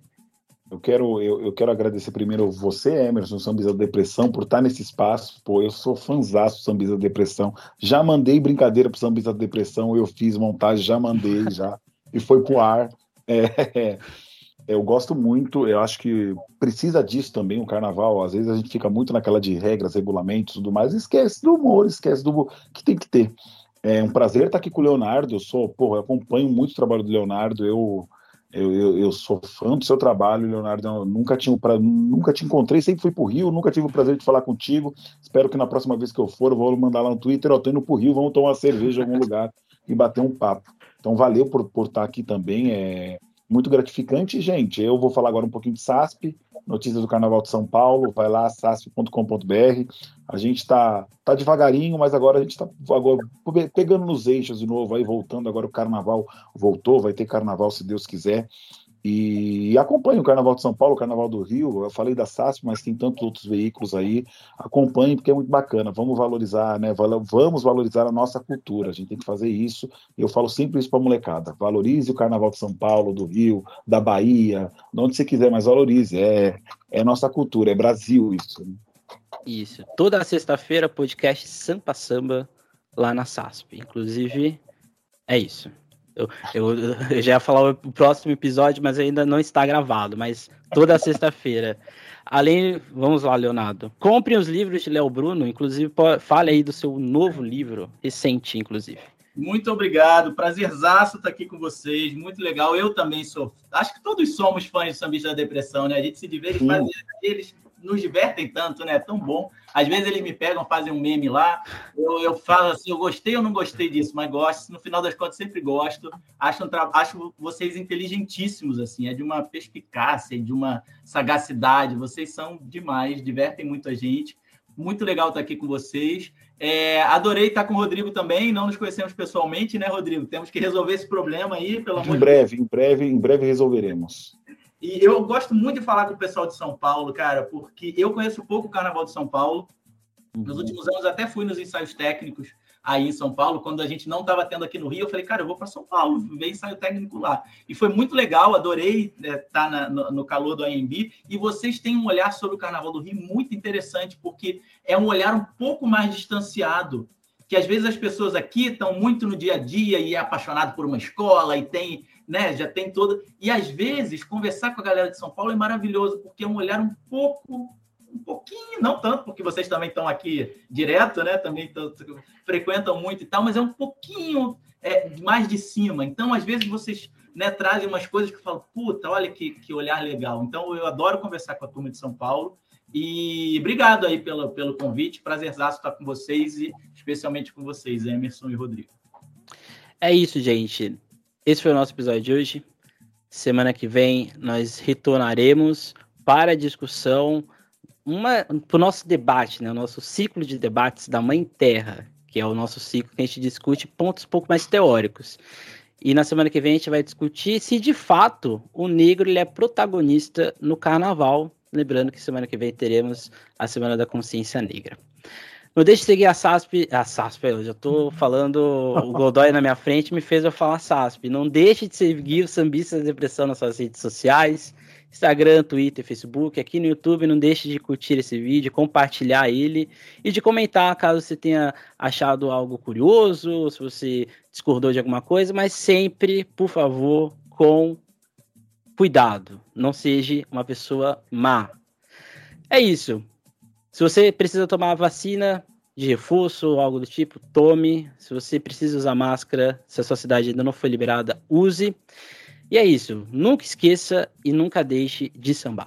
Eu quero, eu, eu, quero agradecer primeiro você, Emerson, Sambisa da Depressão, por estar nesse espaço. Pô, eu sou fãzaço do Sambisa da Depressão. Já mandei brincadeira pro Sambisa da Depressão, eu fiz montagem, já mandei, <laughs> já. E foi pro ar. É, eu gosto muito, eu acho que precisa disso também, o carnaval. Às vezes a gente fica muito naquela de regras, regulamentos e tudo mais, esquece do humor, esquece do que tem que ter. É um prazer estar aqui com o Leonardo. Eu sou, pô, eu acompanho muito o trabalho do Leonardo. Eu eu, eu, eu, sou fã do seu trabalho, Leonardo. Eu nunca, tinha, pra, nunca te encontrei, sempre fui pro Rio, nunca tive o prazer de falar contigo. Espero que na próxima vez que eu for, eu vou mandar lá no Twitter, ó, tô indo pro Rio, vamos tomar uma cerveja em algum lugar e bater um papo. Então, valeu por, por estar aqui também. É, muito gratificante, gente. Eu vou falar agora um pouquinho de SASP, notícias do Carnaval de São Paulo, vai lá, sasp.com.br. A gente está tá devagarinho, mas agora a gente está pegando nos eixos de novo, aí voltando. Agora o Carnaval voltou, vai ter Carnaval se Deus quiser. E acompanhe o Carnaval de São Paulo, o Carnaval do Rio. Eu falei da SASP, mas tem tantos outros veículos aí. Acompanhe, porque é muito bacana. Vamos valorizar, né? Vamos valorizar a nossa cultura. A gente tem que fazer isso. Eu falo sempre isso para a molecada. Valorize o Carnaval de São Paulo, do Rio, da Bahia, de onde você quiser, mas valorize. É, é nossa cultura, é Brasil isso. Né? Isso. Toda sexta-feira, podcast Sampa Samba lá na SASP. Inclusive, é isso. Eu, eu, eu, já ia falar o próximo episódio, mas ainda não está gravado, mas toda sexta-feira. Além, vamos lá, Leonardo. Compre os livros de Léo Bruno, inclusive fale aí do seu novo livro, recente, inclusive. Muito obrigado, prazerzaço estar aqui com vocês, muito legal. Eu também sou, acho que todos somos fãs de Sambista da Depressão, né? A gente se diverte, faz, eles nos divertem tanto, né? É tão bom. Às vezes eles me pegam, fazem um meme lá, eu, eu falo assim, eu gostei ou não gostei disso, mas gosto. No final das contas, sempre gosto. Acho, um acho vocês inteligentíssimos, assim, é de uma perspicácia, de uma sagacidade. Vocês são demais, divertem muito a gente. Muito legal estar aqui com vocês. É, adorei estar com o Rodrigo também. Não nos conhecemos pessoalmente, né, Rodrigo? Temos que resolver esse problema aí, pelo amor Em breve, em breve, em breve resolveremos. E eu gosto muito de falar com o pessoal de São Paulo, cara, porque eu conheço pouco o Carnaval de São Paulo. Nos uhum. últimos anos até fui nos ensaios técnicos aí em São Paulo, quando a gente não estava tendo aqui no Rio, eu falei, cara, eu vou para São Paulo, ver ensaio técnico lá. E foi muito legal, adorei estar né, tá no, no, calor do AMB. E vocês têm um olhar sobre o Carnaval do Rio muito interessante, porque é um olhar um pouco mais distanciado. Que às vezes as pessoas aqui estão muito no dia a dia e é apaixonado por uma escola e tem né? Já tem toda. E às vezes conversar com a galera de São Paulo é maravilhoso, porque é um olhar um pouco, um pouquinho, não tanto, porque vocês também estão aqui direto, né? Também frequentam muito e tal, mas é um pouquinho é, mais de cima. Então, às vezes vocês né, trazem umas coisas que falo, puta, olha que, que olhar legal. Então, eu adoro conversar com a turma de São Paulo. E obrigado aí pelo, pelo convite. Prazerzaço estar com vocês e especialmente com vocês, Emerson e Rodrigo. É isso, gente. Esse foi o nosso episódio de hoje. Semana que vem nós retornaremos para a discussão, para o nosso debate, né, o nosso ciclo de debates da Mãe Terra, que é o nosso ciclo que a gente discute pontos um pouco mais teóricos. E na semana que vem a gente vai discutir se de fato o negro ele é protagonista no carnaval. Lembrando que semana que vem teremos a Semana da Consciência Negra. Não deixe de seguir a SASP. A SASP, eu já tô falando. O Godoy na minha frente me fez eu falar SASP. Não deixe de seguir o Sambista Depressão nas suas redes sociais. Instagram, Twitter, Facebook, aqui no YouTube. Não deixe de curtir esse vídeo, compartilhar ele e de comentar caso você tenha achado algo curioso, se você discordou de alguma coisa, mas sempre, por favor, com cuidado. Não seja uma pessoa má. É isso. Se você precisa tomar a vacina de reforço ou algo do tipo, tome. Se você precisa usar máscara, se a sua cidade ainda não foi liberada, use. E é isso. Nunca esqueça e nunca deixe de sambar.